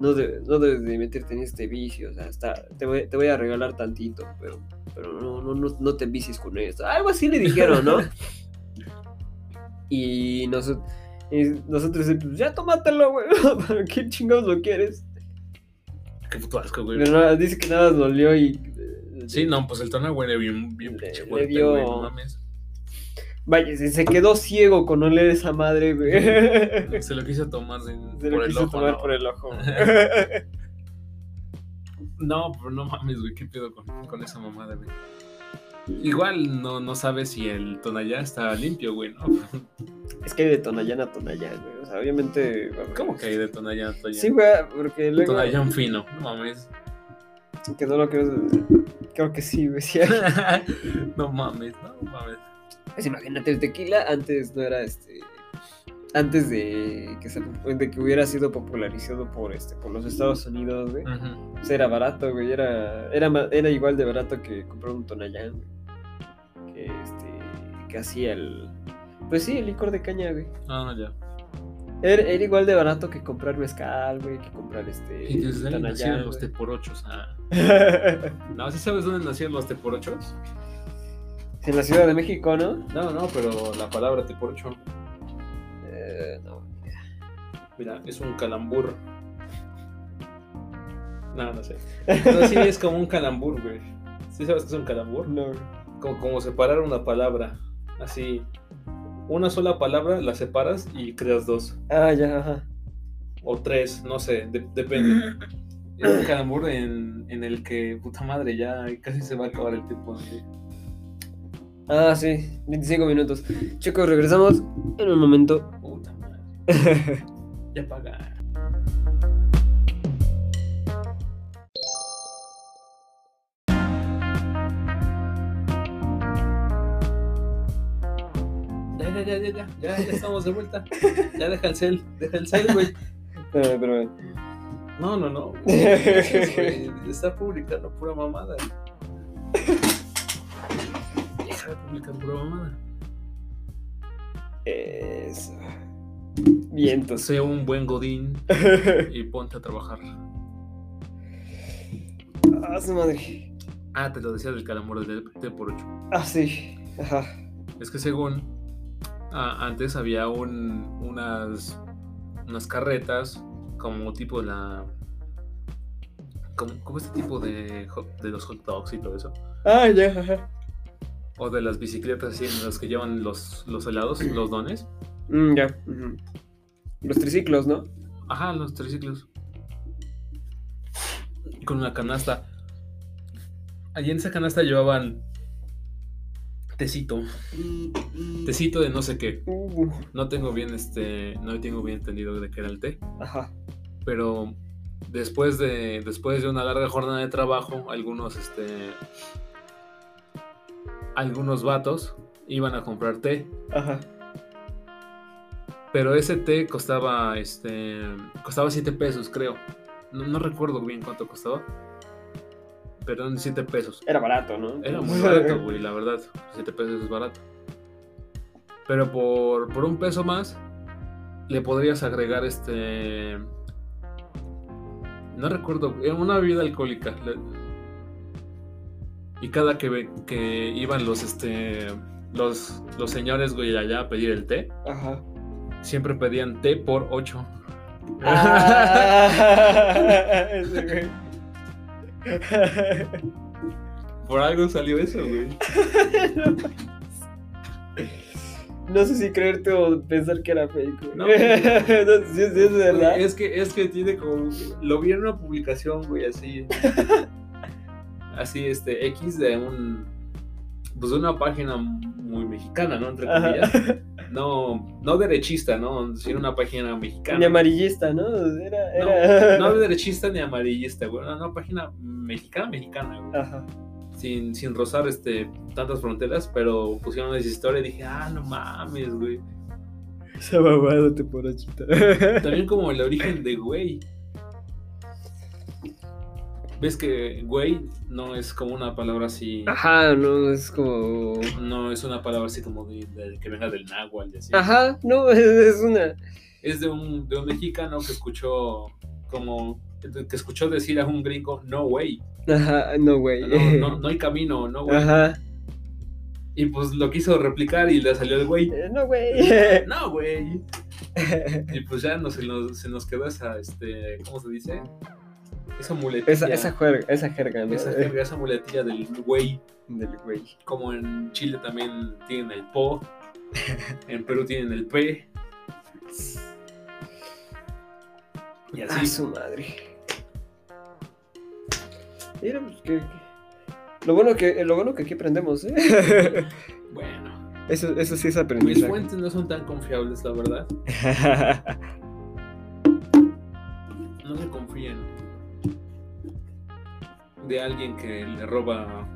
No, debe- no debes de meterte en este vicio, o sea, está, te, voy, te voy a regalar tantito, pero, pero no, no, no, no te vicies con esto. Algo así le dijeron, ¿no? y, noso- y nosotros, pues ya tómatelo, güey, ¿para qué chingados lo quieres? Qué puto asco, güey. Pero no, dice que nada dolió y... eh, Sí, no, pues el tono huele bien, bien Le- pinche le dio- güey, no mames. Vaya, se, quedó ciego con oler esa madre, güey. Se lo quiso tomar Se por lo el quiso ojo, tomar ¿no? por el ojo. No, pero no mames, güey, qué pedo con, con esa mamada, güey. Igual no, no sabes si el Tonayán está limpio, güey, ¿no? Es que hay de Tonayán a Tonayán, güey. O sea, obviamente. ¿Cómo que hay de Tonayán a Tonayán? Sí, güey, porque luego. Tonayán fino, no mames. Que no lo creo. Creo que sí, güey. sí. no mames, no mames. Pues imagínate, el tequila antes no era este. Antes de que, se- de que hubiera sido popularizado por este por los Estados Unidos, güey. O sea, era barato, güey. Era, era, era igual de barato que comprar un Tonayán, güey. Que este. Que hacía el. Pues sí, el licor de caña, güey. Ah, ya. Era, era igual de barato que comprar mezcal, güey. Que comprar este. Y desde Tonayán, nacieron los teporochos. Ah. No, ¿sí sabes dónde nacieron los teporochos? En la Ciudad de México, ¿no? No, no, pero la palabra teporocho, Eh, no. mira, es un calambur. No, no sé. Sí, es como un calambur, güey. ¿Sí sabes qué es un calambur? No. Como, como separar una palabra. Así. Una sola palabra la separas y creas dos. Ah, ya, ajá. O tres, no sé, de- depende. Es un calambur en, en el que, puta madre, ya casi se va a acabar el tiempo. güey. Ah, sí, 25 minutos. Chicos, regresamos en un momento. Puta madre. Ya paga. Ya, ya, ya, ya, ya, ya, ya estamos de vuelta. Ya deja el cel, deja el cel, güey. Pero, pero, No, no, no. Está publicando pura mamada. Deja de publicar pura mamada. Eso. Vientos. Sé un buen godín y ponte a trabajar. Ah, su madre. Ah, te lo decía del calambur del T por 8. Ah, sí. Ajá. Es que según ah, antes había un, unas, unas carretas como tipo la... Como, como este tipo de, de los hot dogs y todo eso. Ah, ya, ajá. O de las bicicletas así en las que llevan los, los helados, los dones. Mm, ya. ujú. Los triciclos, ¿no? Ajá, los triciclos. Con una canasta. Allí en esa canasta llevaban tecito. Tecito de no sé qué. Uh, No tengo bien este. No tengo bien entendido de qué era el té. ajá. Pero después de. Después de una larga jornada de trabajo, algunos este. Algunos vatos iban a comprar té. Ajá. Pero ese té costaba, este, costaba 7 pesos, creo. No, no recuerdo bien cuánto costaba. Pero eran 7 pesos. Era barato, ¿no? Era muy barato, güey, la verdad. 7 pesos es barato. Pero por, por un peso más, le podrías agregar este... No recuerdo, una bebida alcohólica. Y cada que, que iban los, este, los, los señores, güey, allá a pedir el té, Ajá. siempre pedían té por 8. Ah, por algo salió eso, güey. No sé si creerte o pensar que era fake, güey. No. No, sé si es, si es verdad. Es que, es que tiene como. Lo vi en una publicación, güey, así. Así, este, X de un. Pues de una página muy mexicana, ¿no? Entre comillas. Ajá. No, no derechista, ¿no? Sino una página mexicana. Ni amarillista, ¿no? Era. No, era... no derechista ni amarillista, güey. Una, una página mexicana, mexicana, güey. Ajá. Sin, sin rozar este, tantas fronteras, pero pusieron esa historia y dije, ah, no mames, güey. Esa babada te por. También como el origen de güey. ¿Ves que güey no es como una palabra así? Ajá, no, es como. No es una palabra así como de, de- que venga del náhuatl así. Ajá, no, es, una. Es de un, de un mexicano que escuchó como que escuchó decir a un gringo no way, Ajá, no, güey. no, no, no hay camino, no güey. Ajá. Y pues lo quiso replicar y le salió el güey. Eh, No, güey. No, güey. Y pues ya se, nos, se nos quedó esa, este, ¿cómo se dice? Esa muletilla. esa, esa jerga, esa jerga, esa, jerga, esa muletilla del güey. Del güey. Como en Chile también tienen el po. En Perú tienen el p. Y Ah, así. su madre. Mira, pues que. Lo bueno que, lo bueno que aquí aprendemos, ¿eh? Bueno, Eso, eso sí es mis aprendizaje. fuentes no son tan confiables, la verdad. No se confíen de alguien que le roba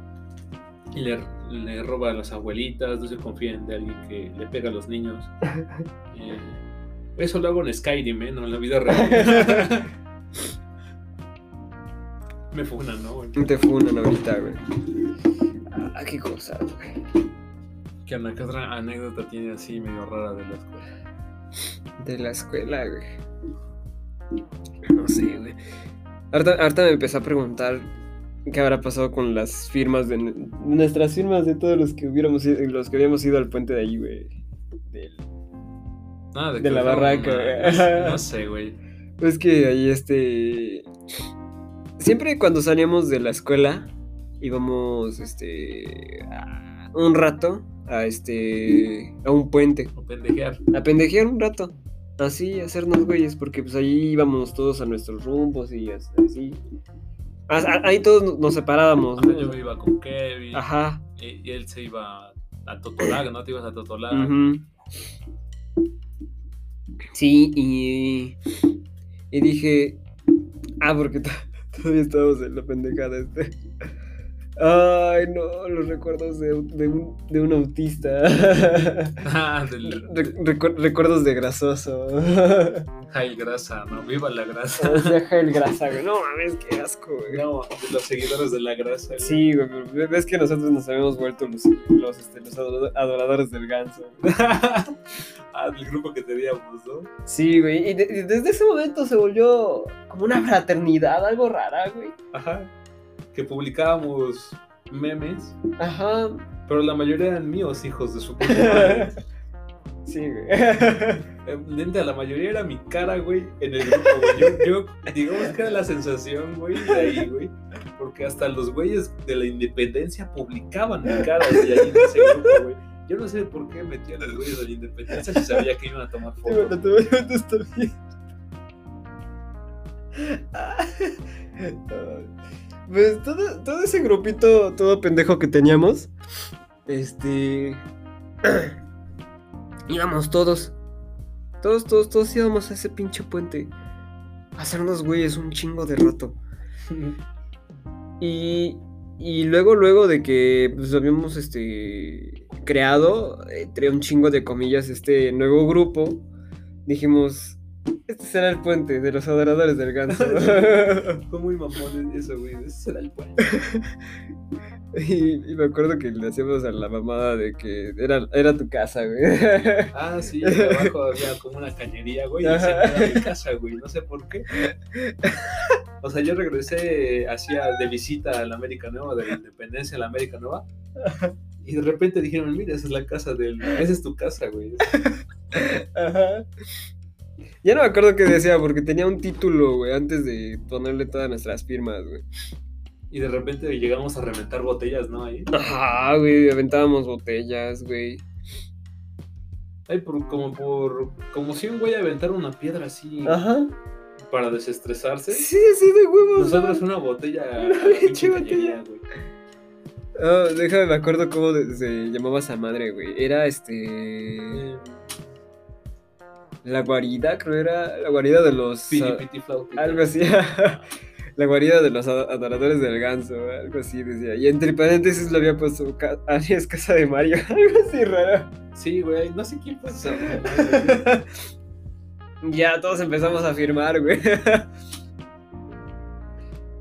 le, le roba a las abuelitas, no se confíen de alguien que le pega a los niños. Eh, eso lo hago en Skyrim, ¿eh? no en la vida real. Me funan, ¿no? Te funan ahorita, güey. Ah, qué cosa, güey. ¿Qué otra anécdota tiene así medio rara de la escuela? De la escuela, güey. No sé, güey. Ahorita, ahorita me empecé a preguntar qué habrá pasado con las firmas de nuestras firmas de todos los que hubiéramos ido- los que habíamos ido al puente de ahí, güey. Del- Ah, De que la barraca, una- güey. no sé- güey. Es que ahí este. Siempre cuando salíamos de la escuela íbamos este. a- un rato a este. a un puente. O pendejear. A pendejear un rato. Así, a hacernos güeyes, porque pues ahí íbamos todos a nuestros rumbos y as- así. Ahí todos nos- separábamos, Ajá. Yo me iba con Kevin. Ajo. Y, y él se iba a Totolaga, ¿no? Te ibas a Totolaga. Ujú. Sí, y. Y dije. Ah, porque to- todavía estábamos en la pendejada este. Ay, no, los recuerdos de, de un, de un autista. Ah, del, Re- recu- recuerdos de grasoso. Jail Grasa, ¿no? Viva la grasa. O sea, el grasa, güey. No mames, qué asco, güey. No, de los seguidores de la grasa. güey. Sí, güey, pero ves que nosotros nos habíamos vuelto los, los, este, los adoradores del ganso. güey. ah, del grupo que teníamos, ¿no? Sí, güey, y, de- y desde ese momento se volvió como una fraternidad, algo rara, güey. Ajá. Que publicábamos memes, Ajá. pero la mayoría eran míos, hijos de su puta madre. Sí, güey. Eh, la mayoría era mi cara, güey, en el grupo, güey. Yo, yo, digamos que era la sensación, güey, de ahí, güey. Porque hasta los güeyes de la independencia publicaban mi cara, güey, ahí en ese grupo, güey. Yo no sé por qué metían a los güeyes de la independencia si sabía que iban a tomar Sí, fotos. bueno, te voy a está bien. Pues todo, todo ese grupito, todo pendejo que teníamos, este. íbamos todos. Todos, todos, todos íbamos a ese pinche puente. A hacernos güeyes un chingo de rato. Y, y luego, luego de que pues, habíamos este, creado, entre un chingo de comillas, este nuevo grupo, dijimos, este será el puente de los adoradores del ganso. Fue muy mamón eso, güey. Ese era el puente. y, y me acuerdo que le hacíamos a la mamada de que era, era tu casa, güey. Ah, sí, abajo había como una cañería, güey. Y era mi casa, güey. No sé por qué. O sea, yo regresé hacia de visita a la América Nueva, de la Independencia a la América Nueva. Y de repente dijeron, mira, esa es la casa del... Esa es tu casa, güey. Ajá. Ya no me acuerdo qué decía, porque tenía un título, güey, antes de ponerle todas nuestras firmas, güey. Y de repente llegamos a reventar botellas, ¿no? Ahí. Ajá, güey, aventábamos botellas, güey. Ay, por, como por... Como si un güey aventara una piedra así Ajá. para desestresarse. Sí, sí, de huevos. Nosotros güey. una botella... Una pinche botella. güey. Ah, déjame, me acuerdo cómo se llamaba esa madre, güey. Era este. Eh, La guarida, creo era. La guarida de los. Piti, ah, piti, flautita. algo así. la guarida de los ado- adoradores del ganso, algo así decía. Y entre paréntesis le había puesto ca- alias Casa de Mario, algo así raro. Sí, güey. No sé quién esa. ya todos empezamos a firmar, güey.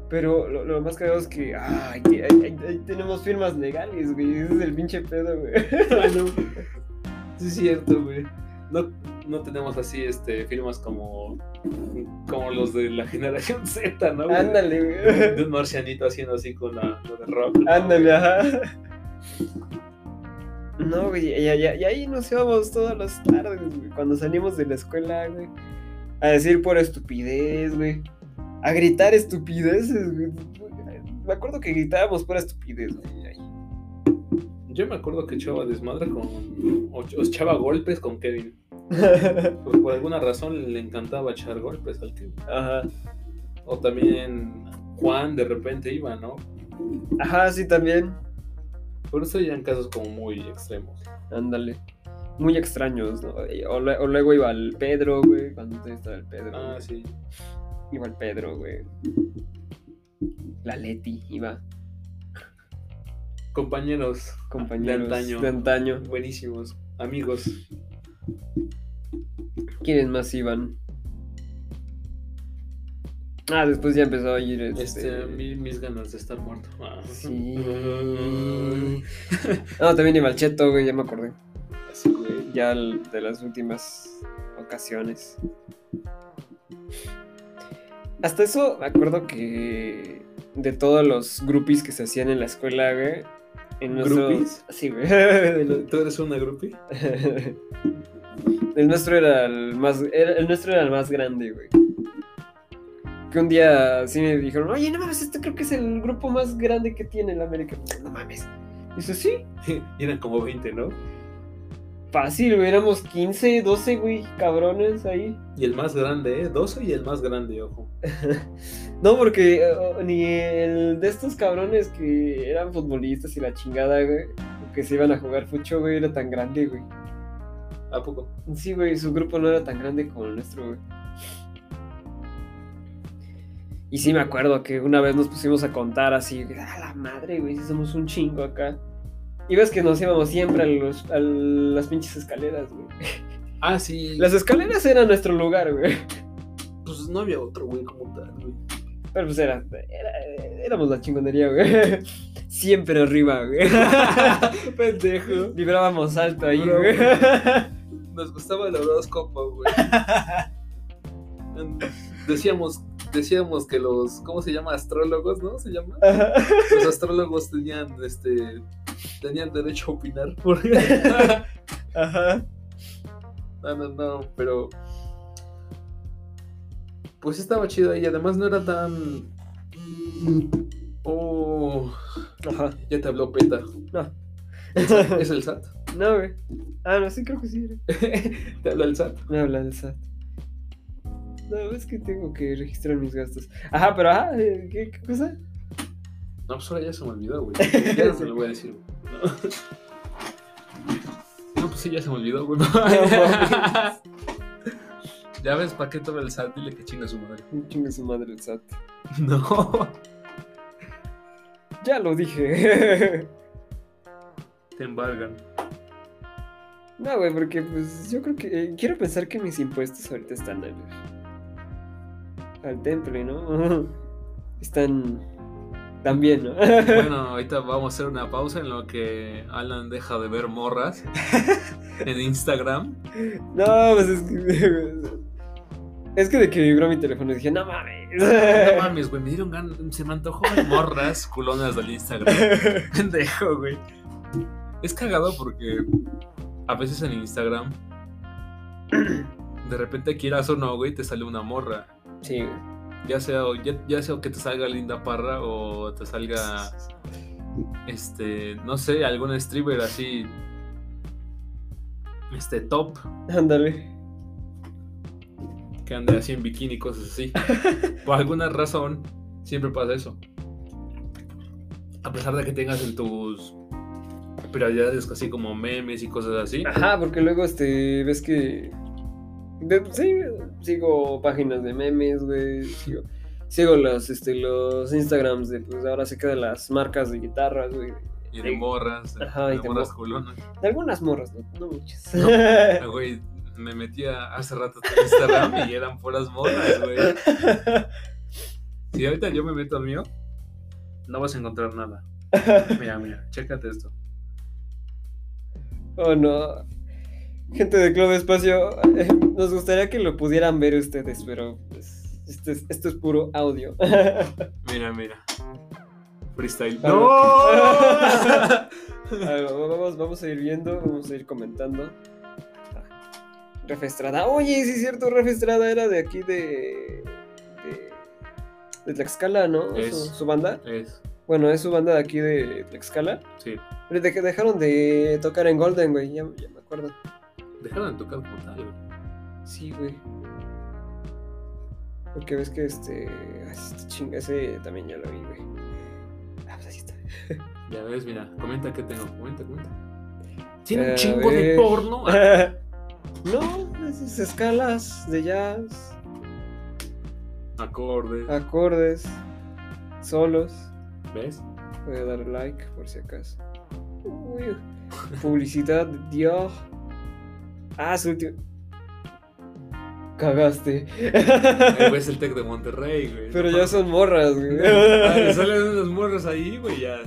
Pero lo, lo más cagado es que, que ahí- ahí- ahí tenemos firmas legales, güey. Ese es el pinche pedo, güey. Bueno, sí es cierto, güey. No, no tenemos así este, firmas como, como los de la generación Z, ¿no? güey? Ándale, De güey. un marcianito haciendo así con la lo de rock. ¿no? Ándale, ajá. No, güey, y, y- y ahí nos íbamos todas las tardes, güey, cuando salimos de la escuela, güey. A decir por estupidez, güey. A gritar estupideces, güey. Me acuerdo que gritábamos por estupidez, güey. ahí. Yo me acuerdo que echaba desmadre con. O, o echaba golpes con Kevin. Por alguna razón le encantaba echar golpes al Kevin. Ajá. O también Juan de repente iba, ¿no? Ajá, sí, también. Por eso en casos como muy extremos. Ándale. Muy extraños, ¿no? O, lue- o luego iba el Pedro, güey. Cuando estaba el Pedro. Ah, güey. sí. Iba el Pedro, güey. La Leti iba. Compañeros Compañeros De antaño. De antaño. buenísimos, amigos. ¿Quiénes más iban? Ah, después ya empezó a ir este... Este, mi- mis ganas de estar muerto. Ah. Sí. No, también iba el Cheto, güey, ya me acordé. Así, güey. Ya el- de las últimas ocasiones. Hasta eso me acuerdo que de todos los groupies que se hacían en la escuela, güey. En. Sí, güey. ¿Tú eres una groupie? el nuestro era el más. era- el nuestro era el más grande, güey. Que un día sí me dijeron, oye, no mames, este creo que es el grupo más grande que tiene el América. No mames. Dice, sí, Y eran como 20, ¿no? fácil, güey. Éramos 15, 12, güey, cabrones ahí. Y el más grande, ¿eh? 12 y el más grande, ojo. No, porque eh, ni el de estos cabrones que eran futbolistas y la chingada, güey, que se iban a jugar fucho, güey, era tan grande, güey. ¿A poco? Sí, güey, su grupo no era tan grande como el nuestro, güey. Y sí me acuerdo que una vez nos pusimos a contar así, a la madre, güey, si somos un chingo acá. Y ves que nos íbamos siempre a, los, a las pinches escaleras, güey. Ah, sí. Las escaleras eran nuestro lugar, güey. Pues no había otro, güey, como tal, güey. Pero pues era, era- éramos la chingonería, güey. Siempre arriba, güey. Pendejo. Vibrábamos alto ahí, Bro. güey. Nos gustaba el horóscopo, güey. Decíamos, decíamos que los, ¿cómo se llama? Astrólogos, ¿no? Se llama. Los astrólogos tenían, este, tenían derecho a opinar. Porque... Ajá. No, no, no, pero. Pues estaba chido y además no era tan. Oh, Ajá. ya te habló Peta. No. ¿Es el SAT? No, güey. Ah, no, sí creo que sí. ¿Te habla el SAT? Me habla del SAT. No, es que tengo que registrar mis gastos. Ajá, pero ajá, eh, ¿qué, qué cosa? No, pues ahora ya se me olvidó, güey. Ya no se lo voy a decir. güey. No, no pues sí, ya se me olvidó, güey. ya ves, ¿para qué toma el SAT? Dile que chinga su madre. Chingue su madre el SAT. No. Ya lo dije. Te embargan. No, güey, porque pues yo creo que. eh, quiero pensar que mis impuestos ahorita están al. al temple, ¿no? Están. También, ¿no? Bueno, ahorita vamos a hacer una pausa en lo que Alan deja de ver morras en Instagram. No, pues es que. Es que de que vibró mi teléfono dije, no mames. No mames, güey, me dieron ganas, se me antojó ver morras culonas del Instagram. Pendejo, güey. Es cagado porque a veces en Instagram, de repente quieras o no, güey, te sale una morra. Sí, güey. Ya sea, ya sea que te salga Linda Parra o te salga, este, no sé, algún streamer así, este, top, Ándale. que ande así en bikini, cosas así. Por alguna razón, siempre pasa eso. A pesar de que tengas en tus prioridades así como memes y cosas así. Ajá, porque luego este ves que. de- sí, sigo páginas de memes, güey. Sigo, sigo los, este, los Instagrams de pues ahora se quedan las marcas de guitarras, güey. Y de morras, de, Ajá, y de de morras mor- culonas. De algunas morras, no, no muchas. Ah, Güey, me metía hace rato tu Instagram y eran puras morras, güey. Si ahorita yo me meto al mío, no vas a encontrar nada. Mira, mira, chécate esto. Oh no. Gente de Club Espacio, eh, nos gustaría que lo pudieran ver ustedes, pero pues, esto, es, esto es puro audio. Mira, mira. Freestyle. A ver, vamos, vamos a ir viendo, vamos a ir comentando. Ah, Rafa Estrada. Oye, sí es cierto, Rafa Estrada era de aquí de. de, de Tlaxcala, ¿no? Es. Su, su banda. Es, Bueno, es su banda de aquí de Tlaxcala. sí. Pero de que dejaron de tocar en Golden, güey, ya, ya me acuerdo. Dejaron de tocar como tal, güey. Sí, güey. Porque ves que este. Este chinga, ese también ya lo vi, güey. Ah, pues Ya ves, mira, comenta qué tengo. Comenta, comenta. Tiene un a chingo de porno. Ah, no, esas escalas de jazz, Acorde. acordes, solos. ¿Ves? Voy a darle like por si acaso. Uy, publicidad de Dior. Ah, su último. Cagaste. Ahí ves el tech de Monterrey, güey. Pero ya son morras, güey. Salen unos morros ahí, güey, ya.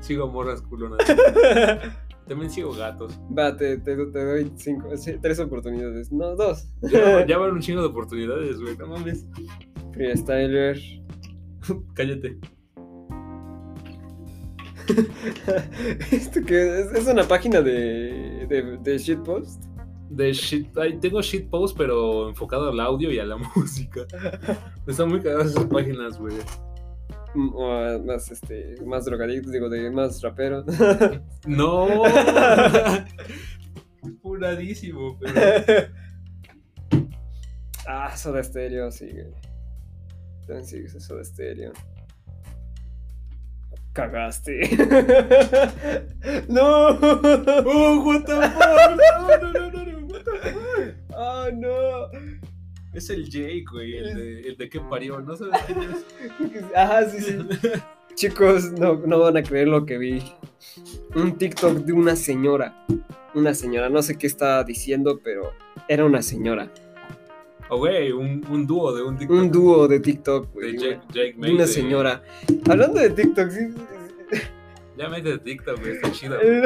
Sigo a morras culonas. También sigo gatos. Va, te, te, te doy cinco, tres oportunidades. No, dos. Ya, ya van un chingo de oportunidades, güey. No mames. Freestyler. Cállate. ¿Esto qué es? ¿Es una página de, de, de shitpost? De shit, ay, tengo shitpost, pero enfocado al audio y a la música. Están muy cagadas esas páginas, güey. Mm, O a más, este, más drogadictos, digo, de más raperos. No. Puradísimo, pero. ah, Soda Stereo, sí, güey. También sí, Soda Stereo. Cagaste. no. ¡Oh, what the fuck! No, no, no, no, no, what the fuck. Ah, no. Es el Jake, güey, el de, el de que parió, ¿no sabes quién es? Ajá, sí, sí. Chicos, no, no van a creer lo que vi. Un TikTok de una señora. Una señora, no sé qué estaba diciendo, pero era una señora. Oh, güey, un, un dúo de un TikTok. Un dúo de TikTok, de güey. Jake, Jake de May, una de- señora. Hablando de TikTok, sí. Ya mete de TikTok, güey, está chido. güey.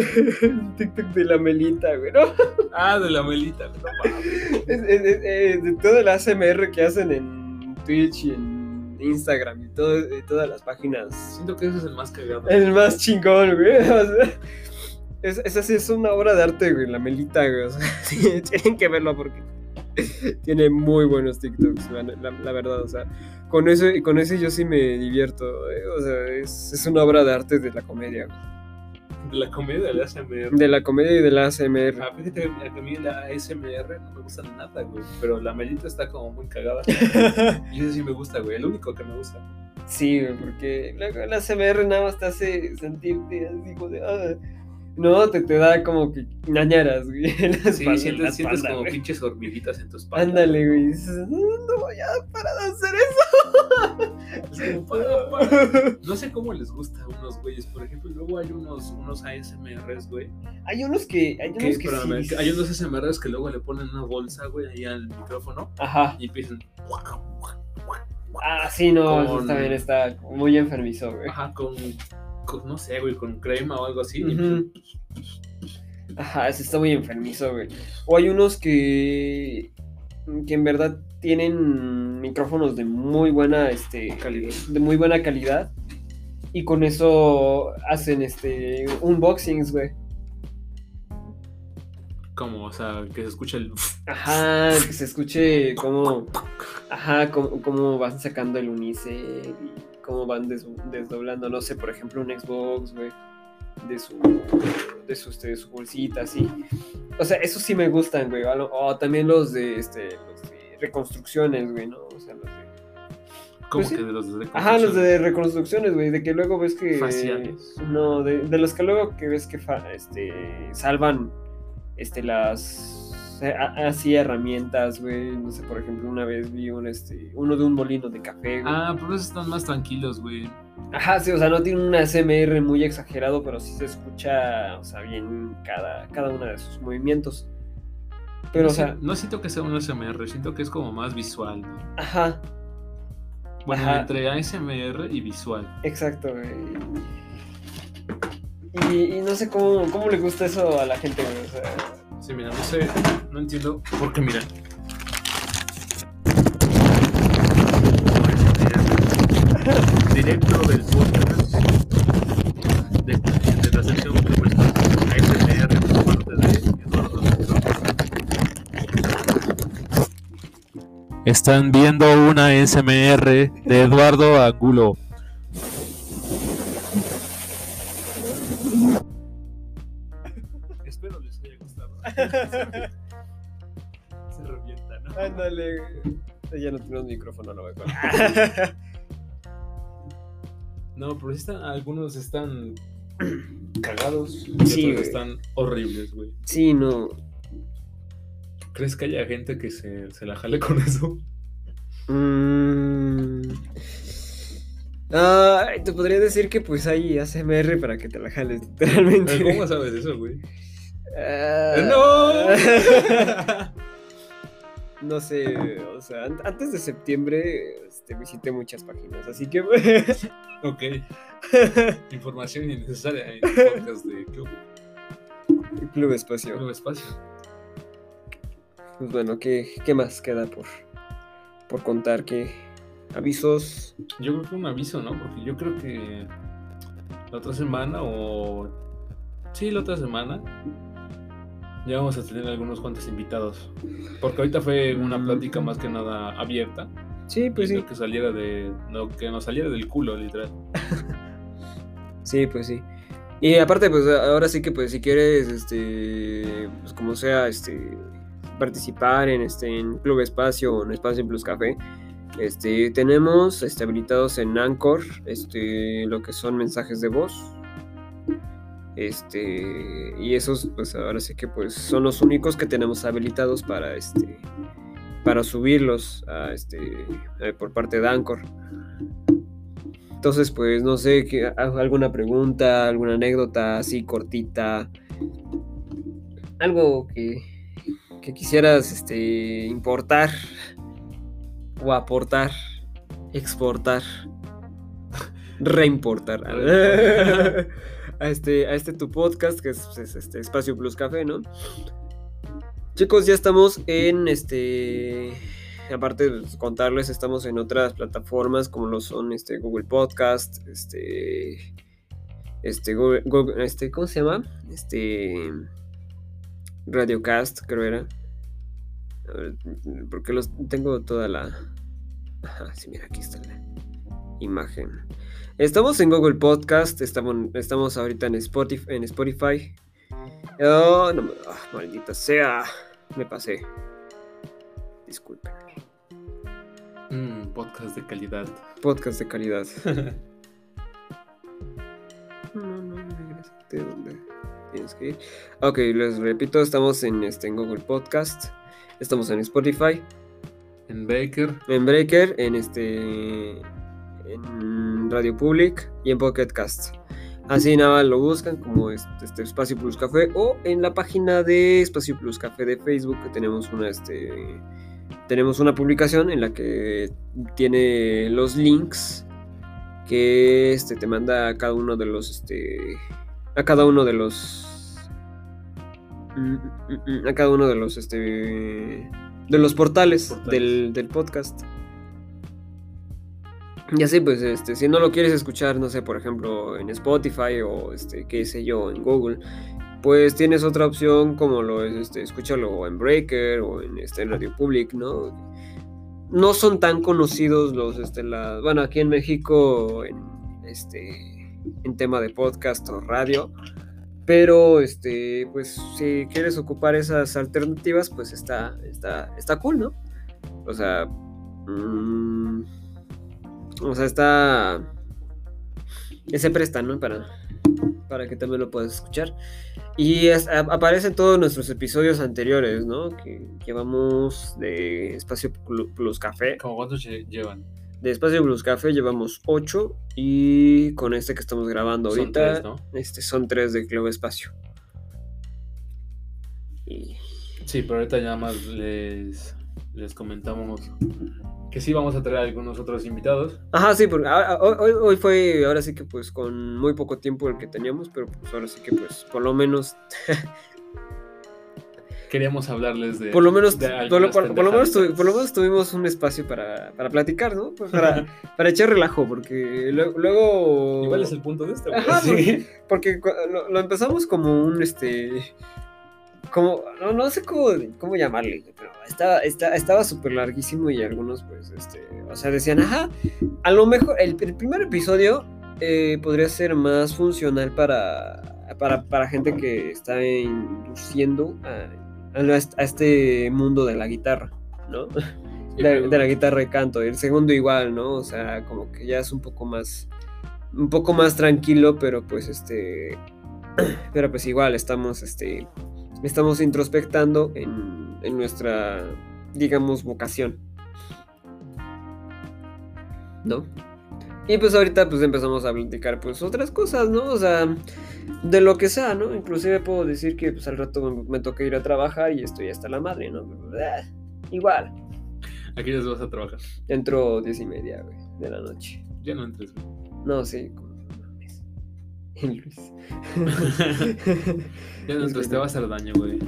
TikTok de la Melita, güey, ¿no? Ah, de la melita, no mames. Es- es- es- es de todo el ASMR que hacen en Twitch y en Instagram y, todo, y todas las páginas. Siento que ese es el más cagado. El más chingón, güey. O sea, es, esa sí es una obra de arte, güey, la Melita, güey. O sea, sí, tienen que verlo porque tiene muy buenos TikToks, la, la- la verdad. O sea, con eso, y con eso yo sí me divierto. eh, O sea, es, es una obra de arte de la comedia. De la comedia del ASMR. De la comedia y de la ASMR. Ah, fíjate que a mí la ASMR no me gusta nada, güey. Pero la melita está como muy cagada. Y eso sí me gusta, güey. El único que me gusta. Sí, güey, porque luego la CMR nada más te hace sentirte así como de. "Ah". No, te, te da como que ñañaras, güey. en la Sí, espalda, en la sientes, espalda, como güey. pinches hormiguitas en tu espalda. Ándale, güey. no, voy a parar de hacer eso. Es como, para, para. No sé cómo les gusta a unos güeyes. Por ejemplo, luego hay unos, unos ASMRs, güey. Hay unos que. Hay unos que espérame, sí. hay unos ASMRs que luego le ponen una bolsa, güey, ahí al micrófono Ajá. y empiezan. Ah, sí, no, eso Con- también está muy enfermizo, güey. Ajá, con, con, no sé, güey, con crema o algo así. y Ujú. Ajá, eso está muy enfermizo, güey. O hay unos que. que en verdad tienen micrófonos de muy buena, este. Calidad. De muy buena calidad. Y con eso hacen este. unboxings, güey. Como, o sea, que se escucha el. Ajá, que se escuche cómo. Ajá, cómo, cómo van sacando el unicel y cómo van des- desdoblando, no sé, por ejemplo, un Xbox, güey. De su. De su, este, de su bolsita, así. O sea, esos sí me gustan, güey. O, también los de este. Los de reconstrucciones, güey, ¿no? O sea, los de. Como Pues que de los de Ajá, los de reconstrucciones, güey, de que luego ves que... Faciales. No, de, de los que luego que ves que fa- este, salvan este, las... eh, a- Así herramientas, güey. No sé, por ejemplo, una vez vi un, este, uno de un molino de café, güey. Ah, pero esos están más tranquilos, güey. Ajá, sí, o sea, no tiene un ASMR muy exagerado, pero sí se escucha, o sea, bien cada, cada uno de sus movimientos. Pero, no, o sea, no siento que sea un ASMR, siento que es como más visual, ¿no? ajá, Bueno, Ajá. entre ASMR y visual. Exacto, güey. Y, y no sé cómo, cómo le gusta eso a la gente, güey. O sea, Sí, mira, no sé, no entiendo. Porque mira. Directo del podcast de, de la sección que muestra ASMR por parte de Eduardo Están viendo una ASMR de Eduardo Angulo. Se revienta, ¿no? ándale. Ya no tenemos micrófono, lo voy a colgar. No, pero sí están, algunos están cagados y Sí, otros güey. están horribles, güey. Sí, no. ¿Crees que haya gente que se, se la jale con eso? Mm. Ay, te podría decir que pues hay ASMR para que te la jales, literalmente. ¿Cómo sabes eso, güey? Ah. No sé, o sea, an- antes de septiembre este, visité muchas páginas, así que Ok. Información innecesaria en el podcast de Club, Club Espacio. Club Espacio. Pues bueno, ¿qué, qué más queda por, por contar? ¿Qué avisos? Yo creo que un aviso, ¿no? Porque yo creo que la otra semana o... Sí, la otra semana ya vamos a tener algunos cuantos invitados. Porque ahorita fue una plática más que nada abierta. Sí, pues sí. que saliera de... Lo que nos saliera del culo, literal. Sí, pues sí. Y aparte, pues ahora sí que pues si quieres, este, pues como sea, este, participar en este, en Club Espacio o en Espacio Plus Café, este, tenemos este, habilitados en Anchor, este, lo que son mensajes de voz. Este, y esos, pues ahora sí que pues son los únicos que tenemos habilitados para este, para subirlos a este, eh, por parte de Anchor. Entonces, pues no sé, alguna pregunta, alguna anécdota así cortita, algo que, que quisieras este, importar o aportar, exportar, reimportar a este, a este tu podcast que es, es, este Espacio Plus Café, ¿no? Chicos, ya estamos en este. Aparte de contarles, estamos en otras plataformas como lo son este Google Podcast, este. Este, Google, Google- este, ¿cómo se llama? Este. Radiocast, creo era. A ver, porque los tengo toda la. Ajá, sí, mira, aquí está la imagen. Estamos en Google Podcast, estamos, estamos ahorita en Spotify. En Spotify. Oh, no me- ah, maldita sea, me pasé. Disculpen. Mm, podcast de calidad. Podcast de calidad. No, no, no, regrésate donde tienes que ir. Ok, les repito, estamos en, este, en Google Podcast, estamos en Spotify, En Baker. en Breaker, en este en Radio Public y en Pocket Cast. Así nada lo buscan como este, este Espacio Plus Café o en la página de Espacio Plus Café de Facebook que tenemos una este tenemos una publicación en la que tiene los links que este te manda a cada uno de los este a cada uno de los mm, mm, mm, a cada uno de los este de los portales, Portales. Del, del podcast. Y así, pues, este, si no lo quieres escuchar, no sé, por ejemplo, en Spotify o, este, qué sé yo, en Google, pues tienes otra opción como lo es, este, escúchalo en Breaker o en, este, Radio Public, ¿no? No son tan conocidos los, este, la, bueno, aquí en México, en, este, en tema de podcast o radio, pero, este, pues, si quieres ocupar esas alternativas, pues está, está, está cool, ¿no? O sea, mm, o sea, está. Se presta, ¿no? Para, para que también lo puedas escuchar. Y es- a- aparecen todos nuestros episodios anteriores, ¿no? Que llevamos de Espacio Plu- Plus Café. ¿Cómo cuántos lle- llevan? De Espacio Plus Café llevamos 8. Y con este que estamos grabando Son ahorita, tres, ¿no? este, son 3 de Club Espacio. Y. Sí, pero ahorita ya más les, les comentamos que sí vamos a traer algunos otros invitados. Ajá, sí, porque hoy, hoy- fue, ahora sí que pues con muy poco tiempo el que teníamos, pero pues ahora sí que pues por lo menos, Queríamos hablarles de. por lo menos, de por lo, algunas por- por lo menos, por lo menos tuvimos un espacio para, para platicar, ¿no? Pues para, para echar relajo, porque luego... luego- Igual es el punto de este, güey. Ajá, Sí. porque, porque cu- lo, lo empezamos como un, este, como, no, no sé cómo, cómo llamarle, pero estaba, estaba, estaba súper larguísimo y algunos, pues, este, o sea, decían, ajá, a lo mejor el, el primer episodio eh, podría ser más funcional para, para, para gente que está induciendo a, a este mundo de la guitarra, ¿no? De, la guitarra de canto. Y el segundo igual, ¿no? O sea, como que ya es un poco más, un poco más tranquilo, pero pues este, pero pues igual estamos, este, estamos introspectando en, en nuestra, digamos, vocación. ¿No? Y pues ahorita pues empezamos a platicar pues otras cosas, ¿no? O sea, de lo que sea, ¿no? Inclusive puedo decir que pues al rato me, me toca ir a trabajar y estoy hasta la madre, ¿no? Ah, igual. Aquí ya vas a trabajar. Entro diez y media, güey, de la noche. Ya no entres, güey. No, sí. Luis. Ya no entres, te va a hacer daño, güey.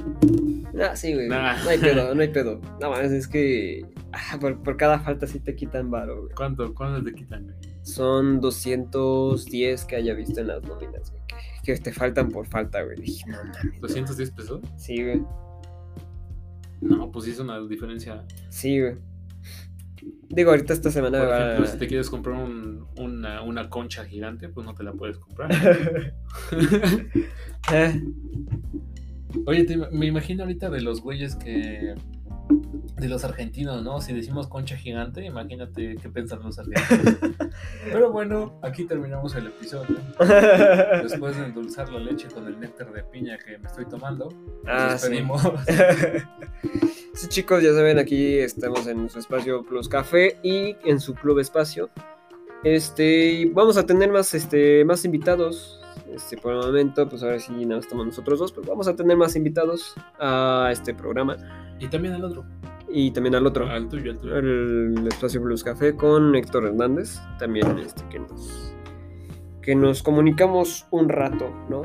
Ah, sí, güey. Nah. No hay pedo, no hay pedo. No mames, es que ah, por, por cada falta sí te quitan varo, güey. ¿Cuánto, ¿Cuánto te quitan, güey? Son 210 que haya visto en las nóminas, güey. Que, que te faltan por falta, güey. Dije, no mames. no. ¿210 pesos? Sí, güey. No, pues sí es una diferencia. Sí, güey. Digo, ahorita esta semana Por va- ejemplo, si te quieres comprar un- una, una concha gigante, pues no te la puedes comprar. Eh, Oye, te- me imagino ahorita de los güeyes que. De los argentinos, ¿no? Si decimos concha gigante, imagínate qué piensan los argentinos. Pero bueno, aquí terminamos el episodio. Después de endulzar la leche con el néctar de piña que me estoy tomando, nos Ah, sí. despedimos. Sí, chicos, ya saben, aquí estamos en su espacio Plus Café y en su club espacio. Este, vamos a tener más, este, más invitados. Este, por el momento, pues ahora sí nada más estamos nosotros dos, pero vamos a tener más invitados a este programa Y también el otro. y también al otro, Al tuyo, al tuyo. el espacio Plus Café con Héctor Hernández, también este, que nos, que nos comunicamos un rato, ¿no?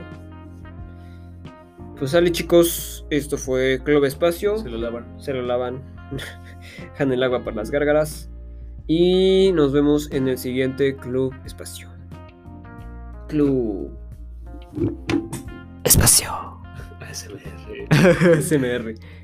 Pues sale chicos, esto fue Club Espacio Se lo lavan. se lo lavan, dejan el agua para las gárgaras y nos vemos en el siguiente Club Espacio. Club Espacio. ASMR. SMR.